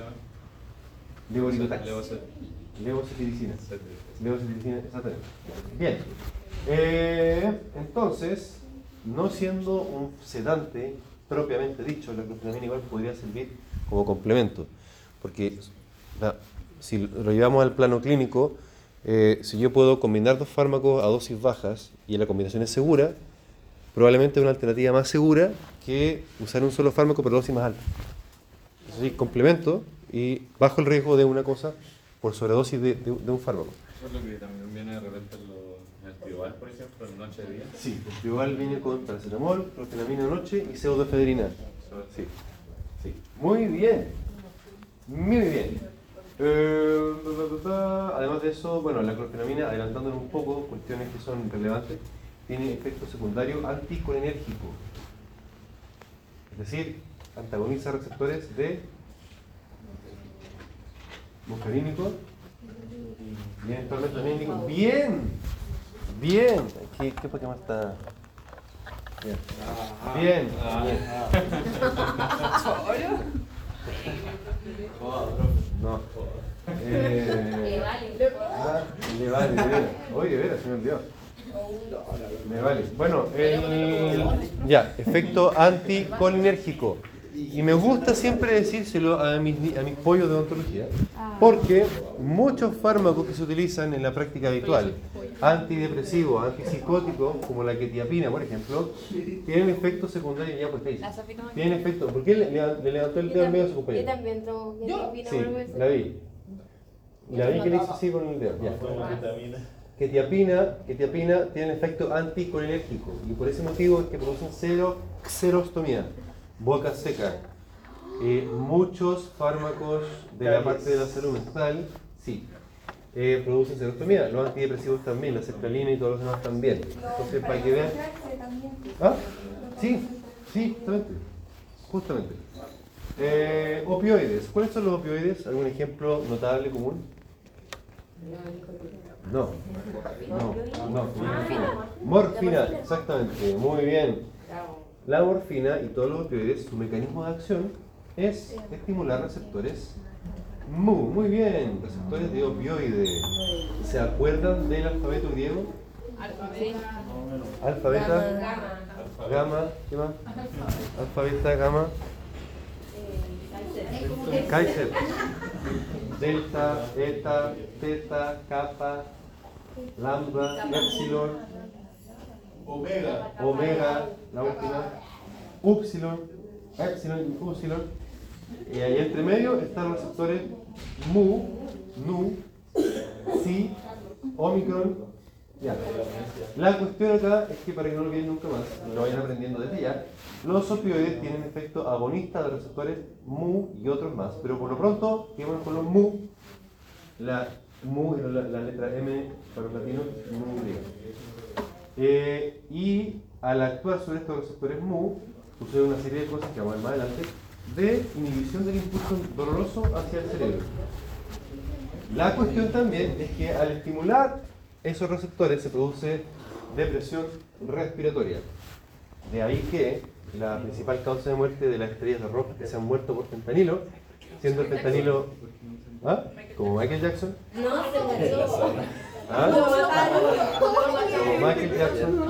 levocetiricina, se- levocetiricina, exactamente. Bien, Eh, entonces, no siendo un sedante propiamente dicho, la clorfenamina igual podría servir como complemento, porque si lo llevamos al plano clínico, eh, si yo puedo combinar dos fármacos a dosis bajas y la combinación es segura, probablemente es una alternativa más segura que usar un solo fármaco pero dosis más alta. Es decir, complemento y bajo el riesgo de una cosa por sobredosis de, un fármaco. Eso es lo que también viene de repente Pioval, por ejemplo, en noche de día. Sí, el viene con paracetamol, clorfenamina noche y pseudoefedrina. Sí, sí. Muy bien. Muy bien. Eh, además de eso, bueno, la clorfenamina, adelantándonos un poco, cuestiones que son relevantes, tiene efecto secundario anticolinérgico. Es decir, antagoniza receptores de muscarínico eventualmente también bien, bien, ¿qué, qué Pokémon está? Bien, bien, <laughs> no. Eh, ah, le vale, de veras. Oye, de veras, se me olvidó. Me vale. Bueno, el, ya, efecto anticolinérgico. Y me gusta siempre decírselo a mis, a mis pollos de odontología, porque muchos fármacos que se utilizan en la práctica habitual, antidepresivos, antipsicóticos, como la quetiapina, por ejemplo, tienen efectos secundarios ya pues La Tienen efectos. ¿Por qué le, le- le levantó el dedo al medio a su Yo compañero? también tomo Sí, ketamina, vuelvo a decir. la vi. Ya vi que le hice así con el dedo. Ya. Ketiapina, ketiapina tiene efecto anticolinérgico y por ese motivo es que producen cero, xerostomía, boca seca. Eh, muchos fármacos de la parte de la salud mental, sí, eh, producen xerostomía. Los antidepresivos también, la sertralina y todos los demás también. Entonces, para que vean... ¿Ah? Sí, sí, justamente. Justamente. Eh, opioides. ¿Cuáles son los opioides? ¿Algún ejemplo notable, común? No. No, no. Morfina, exactamente. Muy bien. La morfina y todos los opioides, su mecanismo de acción es estimular receptores mu. Muy bien. Receptores de opioide. ¿Se acuerdan del alfabeto griego? Alfa, beta, gamma, ¿qué más? Alfa, beta, gamma. Kaiser. Delta, eta, teta, kappa, lambda, epsilon, Omega. omega, la última, upsilon, epsilon y upsilon. Y ahí entre medio están los receptores mu, nu, si, omicron. Ya. La cuestión acá es que para que no lo olviden nunca más, y lo vayan aprendiendo desde ya, los opioides tienen efecto agonista de receptores mu y otros más, pero por lo pronto, quedémonos con los mu, la mu la letra M para los latinos, mu griega. Eh, y al actuar sobre estos receptores mu, sucede una serie de cosas que vamos a ver más adelante, de inhibición del impulso doloroso hacia el cerebro. La cuestión también es que al estimular esos receptores se produce depresión respiratoria. De ahí que la principal causa de muerte de las estrellas de rock que se han muerto por fentanilo, siendo el fentanilo, ¿ah? como Michael Jackson, No, se murió. <laughs> ¿ah? Michael Jackson,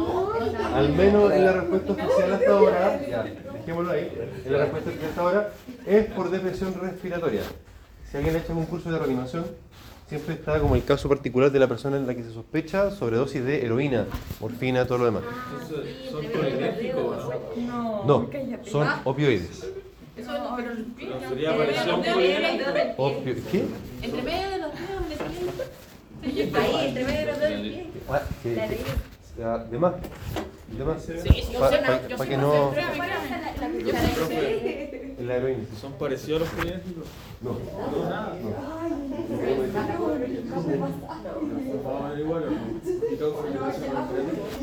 al menos en la respuesta oficial hasta ahora, ya, dejémoslo ahí, en la respuesta oficial hasta ahora, es por depresión respiratoria. Si alguien ha hecho un curso de reanimación, siempre está como el caso particular de la persona en la que se sospecha sobredosis de heroína, morfina, todo lo demás. Son ¿no? No, son opioides. Opio- ¿Qué? Entre medio de los. Ahí, entre medio de los dedos. bien. Ah, que- La que- leí. ah, de más. De más. yo Pa- sé, pa- yo pa' sé que más no. La heroína. ¿Son parecidos a los colinérgicos? No. No, nada.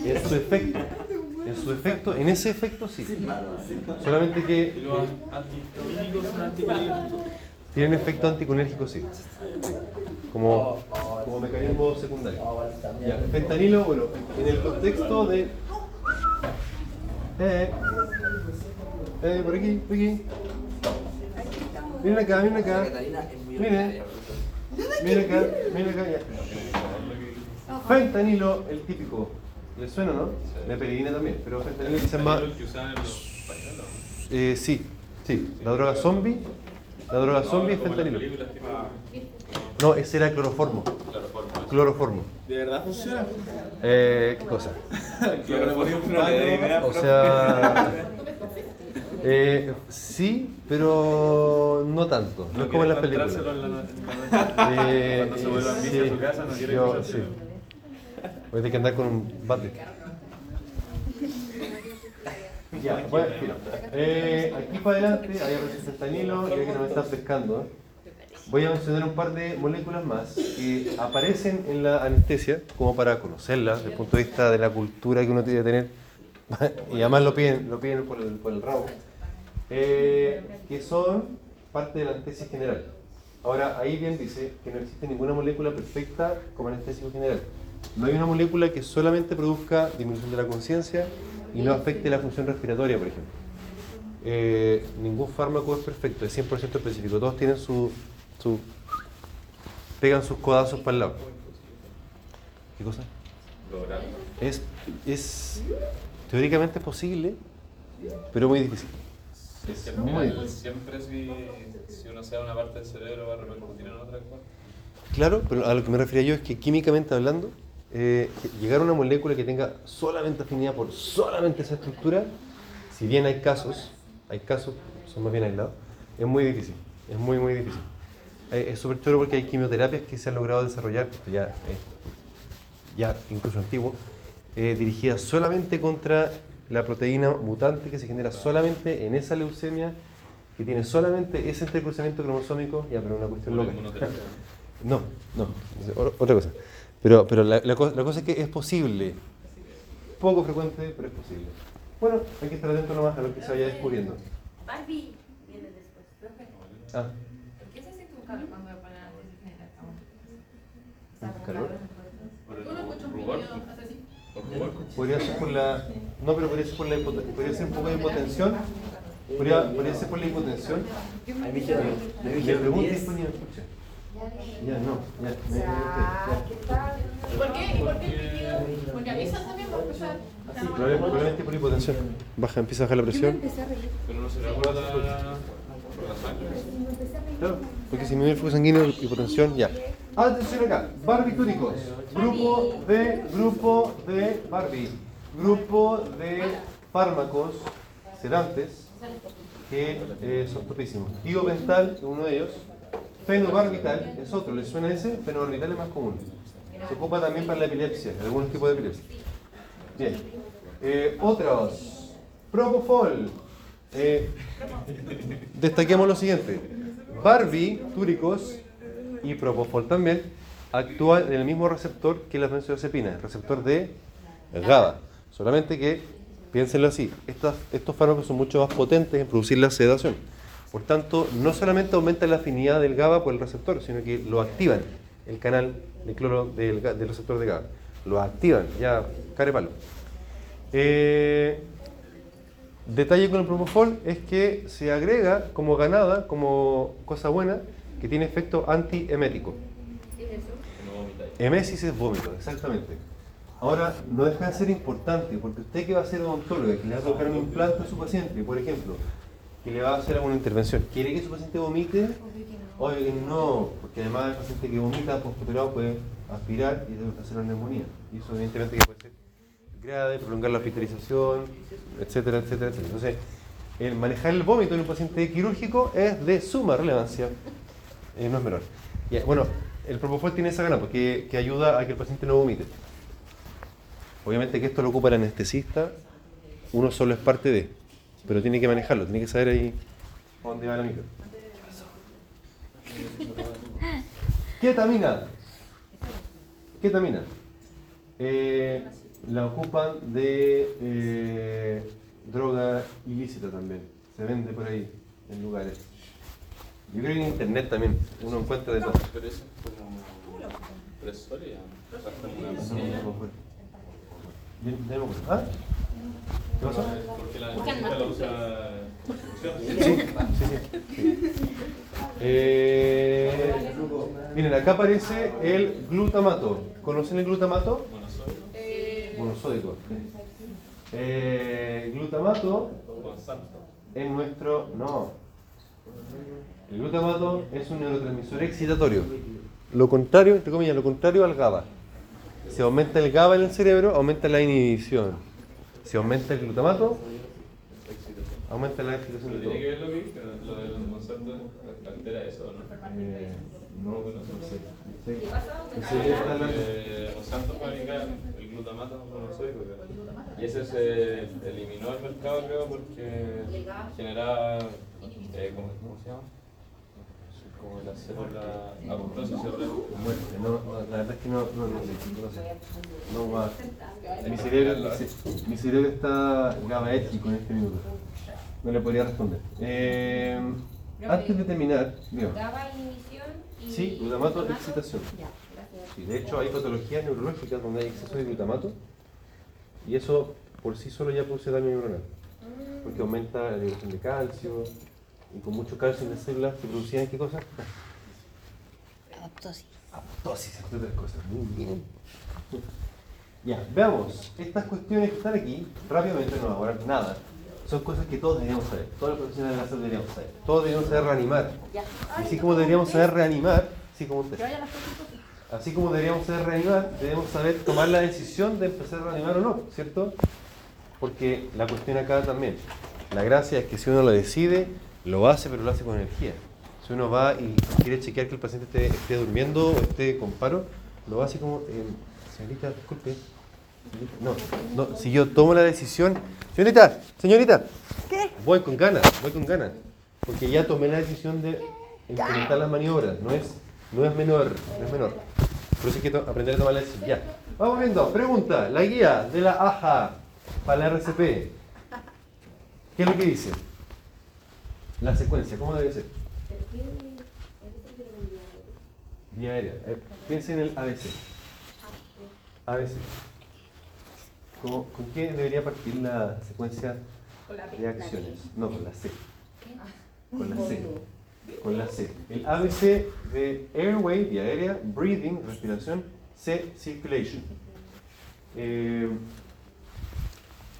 En su efecto. En su efecto, en ese efecto sí. Solamente ¿Y que los son tienen efecto anticonérgico, sí. Como, como mecanismo secundario. Ya, fentanilo, bueno, en el contexto de. Eh, eh, por aquí, por aquí. Miren acá, miren acá. Miren. Miren acá, miren acá, ya. Fentanilo, el típico. ¿Le suena, no? La peridina también, pero fentanilo quizás más. ¿El que usaban en los pañuelos? Eh, sí, sí. La droga zombie. La droga zombie es fentanilo. No, ese era cloroformo. cloroformo. Cloroformo. ¿De verdad funciona? Eh, ¿qué cosa? <laughs> O sea. Eh, sí, pero no tanto. No es como en las películas. Eh, <laughs> Cuando se vuelvan bici a su casa, no quiere yo, sí. Voy a tener que andar con un bate. Ya, bueno, mira. Eh, aquí para adelante hay el fentanilo, ya que no me están pescando. Voy a mencionar un par de moléculas más que aparecen en la anestesia, como para conocerlas desde el punto de vista de la cultura que uno tiene que tener, <laughs> y además lo piden, lo piden por, el, por el rabo, eh, que son parte de la anestesia general. Ahora, ahí bien dice que no existe ninguna molécula perfecta como anestésico general. No hay una molécula que solamente produzca disminución de la conciencia y no afecte la función respiratoria, por ejemplo. Eh, ningún fármaco es perfecto, es 100% específico. Todos tienen su, su... pegan sus codazos para el lado. ¿Qué cosa? Es, es teóricamente posible, pero muy difícil. Es Siempre, muy difícil. siempre si, si uno se da una parte del cerebro va a repercutir en otra parte. Claro, pero a lo que me refería yo es que químicamente hablando, eh, llegar a una molécula que tenga solamente afinidad por solamente esa estructura, si bien hay casos, hay casos, son más bien aislados, es muy difícil, es muy muy difícil. Eh, es súper chulo porque hay quimioterapias que se han logrado desarrollar, esto ya, es- ya incluso antiguo, eh, dirigidas solamente contra la proteína mutante que se genera solamente en esa leucemia que tiene solamente ese entrecruzamiento cromosómico, ya, pero una cuestión loca. No, no, otra cosa. Pero, pero la, la co- la cosa es que es posible. Poco frecuente, pero es posible. Bueno, hay que estar atento nomás a lo que se vaya descubriendo. Barbie viene después. Ah, Rubor. Podría ser por la. No, pero podría ser por la hipotensión. Podría ser un poco de hipotensión. Podría, podría ser por la hipotensión. Me pregunto y 10. después ni me escucha. Ya, no, ya. me- me- ya. ¿Y por qué? ¿Y por qué el pitido? Porque avisan también empezar. Ya Probablemente por hipotensión. Baja, empieza a bajar la presión. Pero no será por la, por la sangre. Claro, porque si me ve el flujo sanguíneo, hipotensión, ya. Atención acá, barbitúricos. Grupo de, grupo de Barbie. Grupo de fármacos sedantes que eh, son topísimos. Tiopental es uno de ellos. Fenobarbital es otro. ¿Les suena ese? Fenobarbital es más común. Se ocupa también para la epilepsia, algunos tipos de epilepsia. Bien. Eh, otros. Propofol. Eh, destaquemos lo siguiente. Barbitúricos y propofol también actúan en el mismo receptor que las benzodiazepinas, el receptor de GABA. Solamente que, piénsenlo así, estos fármacos son mucho más potentes en producir la sedación. Por tanto, no solamente aumenta la afinidad del GABA por el receptor, sino que lo activan, el canal de cloro del receptor de GABA. Lo activan, ya, care palo. Eh, Detalle con el propofol es que se agrega como ganada, como cosa buena, que tiene efecto antiemético. ¿Qué es eso? No vomitáis. Emesis es vómito, exactamente. Ahora, no deja de ser importante, porque usted que va a ser odontólogo, que le va a colocar un implante a su paciente, por ejemplo, que le va a hacer alguna intervención, ¿quiere que su paciente vomite? Obvio que no, porque además el paciente que vomita postoperado puede aspirar y debe hacer una neumonía. Y eso evidentemente que puede ser grave, prolongar la hospitalización, etcétera, etcétera, etcétera. Entonces, el manejar el vómito en un paciente quirúrgico es de suma relevancia, eh, no es menor. Ya, bueno, el propofol tiene esa gana porque que ayuda a que el paciente no vomite. Obviamente que esto lo ocupa el anestesista, uno solo es parte de, pero tiene que manejarlo, tiene que saber ahí dónde va la micro. Ketamina. Ketamina. Eh, la ocupan de eh, droga ilícita también. Se vende por ahí en lugares. Yo creo que en internet también uno encuentra de todo. Pero eso es como acuerdo. ¿Ah? ¿Qué pasó? Porque la más usa sí, sí. sí. Eh, miren, acá aparece el glutamato. ¿Conocen el glutamato? Monosódico. Eh, glutamato es nuestro. No. El glutamato es un neurotransmisor excitatorio. Lo contrario, entre comillas, lo contrario al GABA. Si aumenta el GABA en el cerebro, aumenta la inhibición. Si aumenta el glutamato, aumenta la excitación de todo. tiene que ver lo que lo del Monsanto altera eso, ¿no? Eh, no, no sé. Sí. ¿Qué pasa? Sí, hablando. Eh, Monsanto fabrica monosódico creo. y ese se eliminó del mercado creo porque generaba eh, ¿cómo, cómo se llama? como la célula apoptosis Bueno, no, no, la verdad es que no, no, no sé, no sé. No va. Mi cerebro, mi cerebro está gabaético en este minuto. No le podría responder. Eh, antes de terminar, digo, GABA inhibición y... sí, glutamato glutamato. excitación. Ya, Sí, de hecho, hay patologías neurológicas donde hay exceso de glutamato y eso por sí solo ya produce daño neuronal. Porque aumenta la liberación de calcio y con mucho calcio en las células se producían qué cosas? Apoptosis. Apoptosis, entre otras cosas. Muy bien. <laughs> Ya, veamos. Estas cuestiones que están aquí, rápidamente no ahora nada. Son cosas que todos deberíamos saber. Todos los profesionales de la salud deberíamos saber. Todos deberíamos saber reanimar. Y así como deberíamos saber reanimar, así como usted. Así como deberíamos saber reanimar, debemos saber tomar la decisión de empezar a reanimar o no, ¿cierto? Porque la cuestión acá también, la gracia es que si uno lo decide, lo hace, pero lo hace con energía. Si uno va y quiere chequear que el paciente esté, esté durmiendo o esté con paro, lo así como, eh, señorita, disculpe. No, no, si yo tomo la decisión, señorita, señorita, voy con ganas, voy con ganas, porque ya tomé la decisión de implementar las maniobras, no es, no es menor, no es menor. Por eso hay que to- aprender a tomar la decisión. Ya, vamos viendo, pregunta, la guía de la AJA para la RCP, ¿qué es lo que dice? La secuencia, ¿cómo debe ser? Vía aérea. Eh, piensen en el ABC. ABC. ¿Cómo- ¿Con qué debería partir la secuencia de acciones? No, con la C. Con la C. Con la C. El ABC de airway, vía aérea, breathing, respiración, C, circulation. Eh,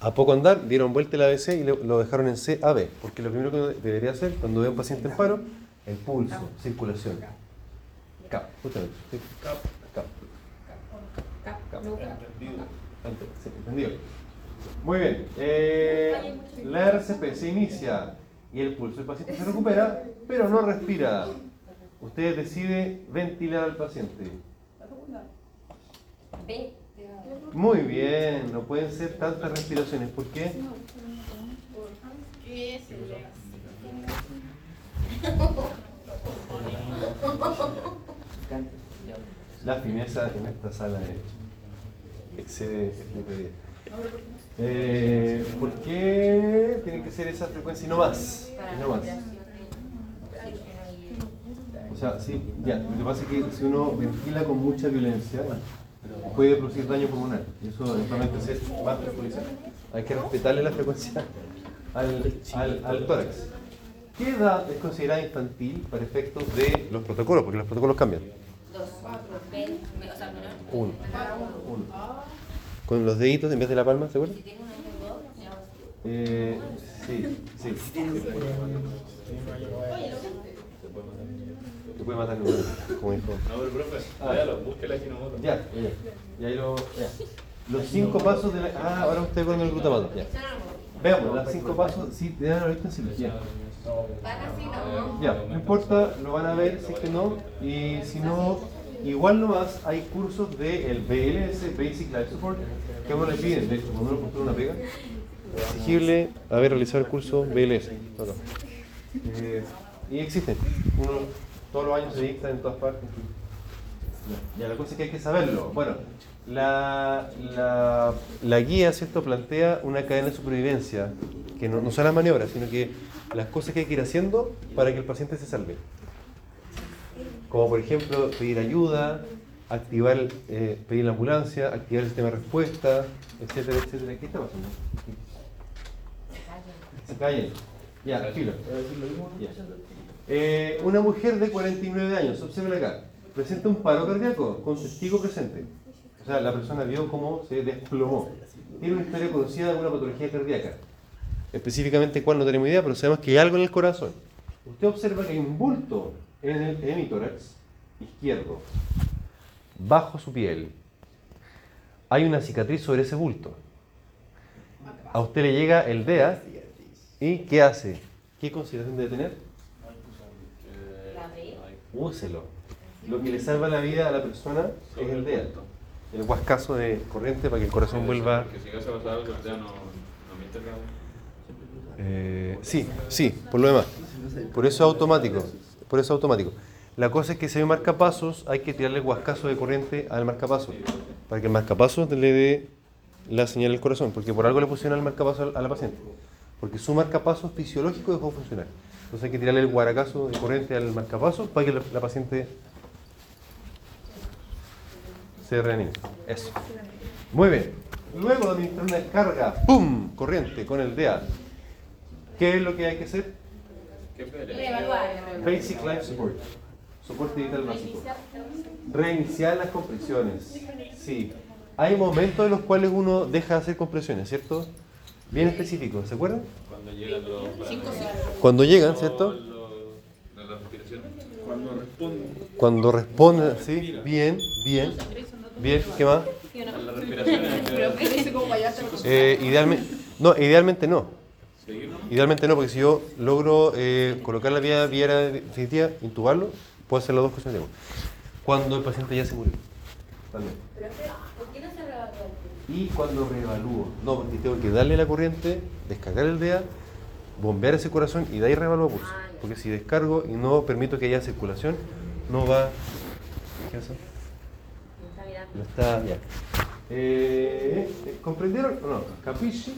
a poco andar, dieron vuelta el ABC y lo, dejaron en CAB, porque lo primero que debería hacer cuando ve a un paciente en paro, el pulso, circulación. CAP, justamente. sí, CAP, CAP. CAP. Antes, sí, entendido. Muy bien. eh, la RCP se inicia y el pulso del paciente se recupera, pero no respira. Usted decide ventilar al paciente. Muy bien, no pueden ser tantas respiraciones. ¿Por qué? La fineza en esta sala excede que eh, ¿Por qué tiene que ser esa frecuencia y no más? Y no más. O sea, sí, ya. Lo que pasa es que si uno ventila con mucha violencia, puede producir daño pulmonar. Y eso eventualmente se va a perjudicar. Hay que respetarle la frecuencia al, al, al tórax. ¿Qué edad es considerada infantil para efectos de los protocolos? Porque los protocolos cambian. Dos. B. O sea, menor. Uno. Uno. Con los deditos en vez de la palma, ¿seguro? Si tengo un año o dos, me hago así. Eh, sí, sí. Te puede matar como dijo. No, pero profe, Ah. véalo, búsquela aquí no. Ya, ya. Y ahí lo. ya. Los cinco pasos de la. Ah, ahora usted con el glutamato. Ya. Veamos, los cinco pasos. Sí, te dan ahorita así, ¿no? Ya, no importa, lo van a ver si es que no. Y si no, igual nomás hay cursos del BLS, Basic Life Support, que uno le piden, de hecho, cuando uno postula una pega, exigible haber realizado el curso BLS. Eh, y existen. Uno todos los años se dicta en todas partes. ya, la cosa es que hay que saberlo. Bueno, la, la, la guía, ¿cierto?, plantea una cadena de supervivencia, que no, no son las maniobras, sino que las cosas que hay que ir haciendo para que el paciente se salve. Como por ejemplo, pedir ayuda, activar, eh, pedir la ambulancia, activar el sistema de respuesta, etcétera, etcétera. ¿Qué está pasando? Se callen. Ya. Ya. Eh, una mujer de 49 años, observen acá, presenta un paro cardíaco con testigo presente. O sea, la persona vio cómo se desplomó. Tiene una historia conocida de alguna patología cardíaca. Específicamente cuál no tenemos idea, pero sabemos que hay algo en el corazón. Usted observa que hay un bulto en el hemitórax izquierdo, bajo su piel. Hay una cicatriz sobre ese bulto. A usted le llega el DEA y ¿qué hace? ¿Qué consideración debe tener? Úselo. Lo que le salva la vida a la persona es el DEA. El huascazo de corriente para que el corazón vuelva. Eh, sí, sí, por lo demás. Por eso es automático. Por eso es automático. La cosa es que si hay marcapasos, hay que tirarle huascazo de corriente al marcapaso. Para que el marcapaso le dé la señal al corazón. Porque por algo le pusieron el marcapaso a la paciente. Porque su marcapaso fisiológico dejó de funcionar. Entonces hay que tirarle el guaracazo de corriente al marcapaso para que la, paciente se reanime. Eso. Muy bien. Luego de administrar una descarga, ¡pum! Corriente con el DEA. ¿Qué es lo que hay que hacer? Basic Life Support. Soporte vital básico. Reiniciar las compresiones. Sí. Hay momentos en los cuales uno deja de hacer compresiones, ¿cierto? Bien específicos, ¿se acuerdan? Cuando llegan los. Cuando llegan, ¿cierto? Las respiraciones. Cuando responden, sí, bien, bien, bien, ¿qué más? Eh, idealmente, no, idealmente no. ¿No? Idealmente no, porque si yo logro eh, colocar la vía vía aérea definitiva, intubarlo, puedo hacer las dos cosas tiempo. Cuando el paciente ya se murió. También. ¿Por qué no se? Y cuando reevalúo, no, porque tengo que darle la corriente, descargar el DEA, bombear ese corazón y de ahí reevaluo pulso. Porque si descargo y no permito que haya circulación, no va. ¿Qué hace? Está mirando. No está. Eh, ¿Comprendieron o no? ¿Capisci?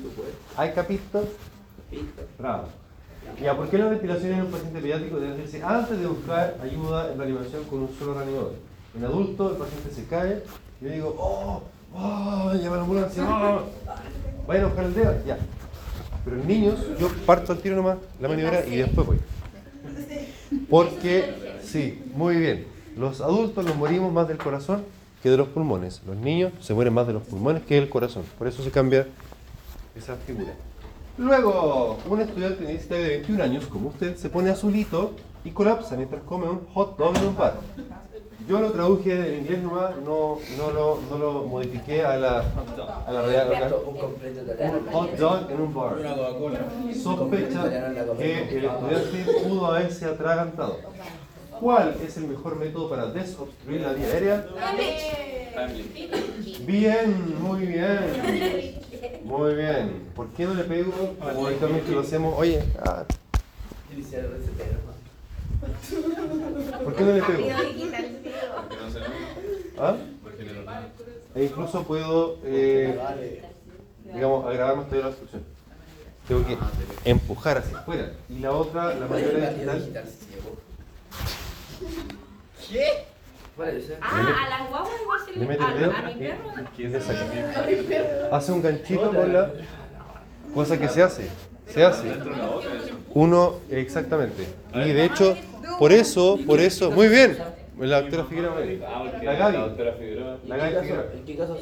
¿Hay capito? Bravo. Ya, ¿por qué la ventilación en un paciente pediátrico debe hacerse antes de buscar ayuda en reanimación con un solo reanimador? En adulto, el paciente se cae, y yo digo, ¡oh! ¡oh! Llama a la ambulancia, ¡oh! Vayan a buscar el dedo, ya. Pero en niños, yo parto al tiro nomás la maniobra y después voy. Porque, sí, muy bien. Los adultos nos morimos más del corazón que de los pulmones. Los niños se mueren más de los pulmones que del corazón. Por eso se cambia esa figura. Luego, un estudiante de 21 años, como usted, se pone azulito y colapsa mientras come un hot dog en un bar. Yo lo traduje en inglés nomás, no, no, lo, no lo modifiqué a la, a la real local. Un hot dog en un bar. Sospecha que el estudiante pudo haberse atragantado. ¿Cuál es el mejor método para desobstruir la vía aérea? Bien, muy bien. Muy bien. ¿Por qué no le pego como habitualmente lo hacemos? Oye, ah. ¿por qué no le pego? Porque no se nota. ¿Ah? E incluso puedo, eh, digamos, agravar más todavía la obstrucción. Tengo que empujar hacia afuera. Y la otra, la maniobra digital. ¿Qué? Ah, a las guaguas igual se Le mete el dedo a, mi perro. Hace un ganchito con la cosa que se hace. Se hace. Uno, exactamente. Y de hecho, por eso, por eso, muy bien. La doctora Figueroa. Ah, La la Gaby. Figueroa. La Gaby. ¿En qué caso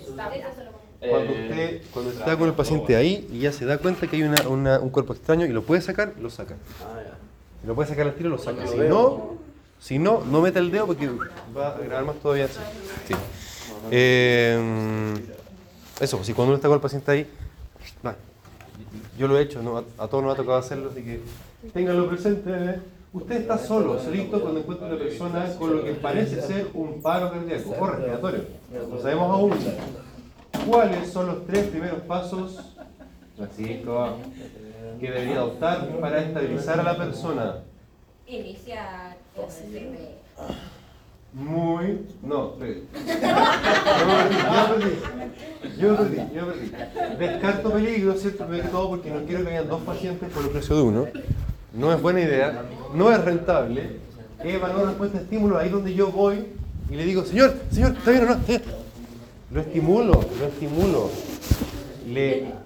Cuando usted, cuando está con el paciente ahí y ya se da cuenta que hay una, una- un cuerpo extraño y lo puede sacar, lo saca. Ah. Si lo puede sacar al tiro, lo saca. Si no, si no, no meta el dedo porque va a grabar más todavía. Sí. Eh, eso, si cuando uno está con el paciente ahí, yo lo he hecho, ¿no? a, a todos nos ha tocado hacerlo, así que ténganlo presente. Usted está solo, solito cuando encuentra una persona con lo que parece ser un paro cardíaco o respiratorio. No sabemos aún. ¿Cuáles son los tres primeros pasos Francisco, que debería adoptar para estabilizar a la persona? Iniciar. Muy. No, espere. <laughs> Yo perdí, yo perdí, yo perdí. Descarto peligro, ¿cierto? Primero todo porque no quiero que hayan dos pacientes por el precio de uno. No es buena idea, no es rentable. Es valor respuesta estímulo, ahí donde yo voy y le digo, señor, señor, ¿está bien o no? ¿Está bien?". Lo estimulo, lo estimulo.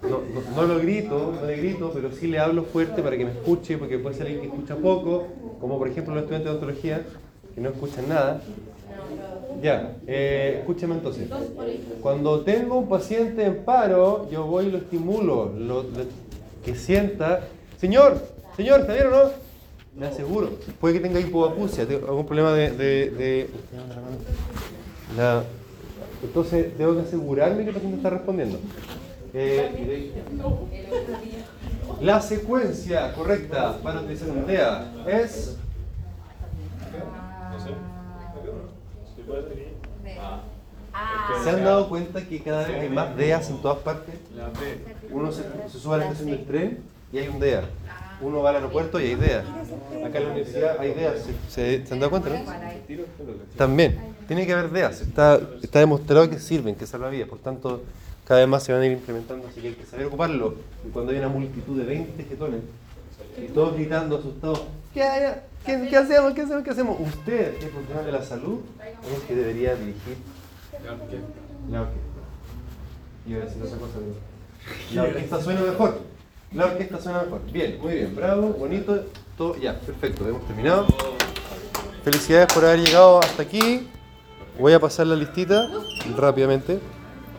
No, lo grito, no le grito, pero sí le hablo fuerte para que me escuche, porque puede ser alguien que escucha poco, como por ejemplo los estudiantes de odontología, que no escuchan nada. Ya, eh, escúcheme entonces. Cuando tengo un paciente en paro, yo voy y lo estimulo, lo- que sienta, señor, señor, ¿está bien o no? Le aseguro. Puede que tenga hipoacusia, algún problema de... entonces, tengo que asegurarme que el paciente está respondiendo. Eh, la secuencia correcta para utilizar un DEA es... ¿Se han dado cuenta que cada vez hay más DEAs en todas partes? Uno se, se sube a la estación del tren y hay un DEA. Uno va al aeropuerto y hay DEA. Acá en la universidad hay DEA. ¿Se, se- han dado cuenta? no? También. Tiene que haber DEAs. Está, está demostrado que sirven, que salvan vidas. Por tanto, cada vez más se van a ir implementando, así que hay que saber ocuparlo. Y cuando hay una multitud de 20 jetones y todos gritando asustados, ¿qué, hay? ¿Qué, qué hacemos? ¿Qué hacemos? ¿Qué hacemos? Usted, que es profesional de la salud, es el que debería dirigir Ya, ¿qué? la orquesta. Iba a decir otra cosa. La orquesta suena mejor. La orquesta suena mejor. Bien, muy bien. Bravo, bonito. Todo, ya, perfecto. Hemos terminado. Felicidades por haber llegado hasta aquí. Voy a pasar la listita rápidamente.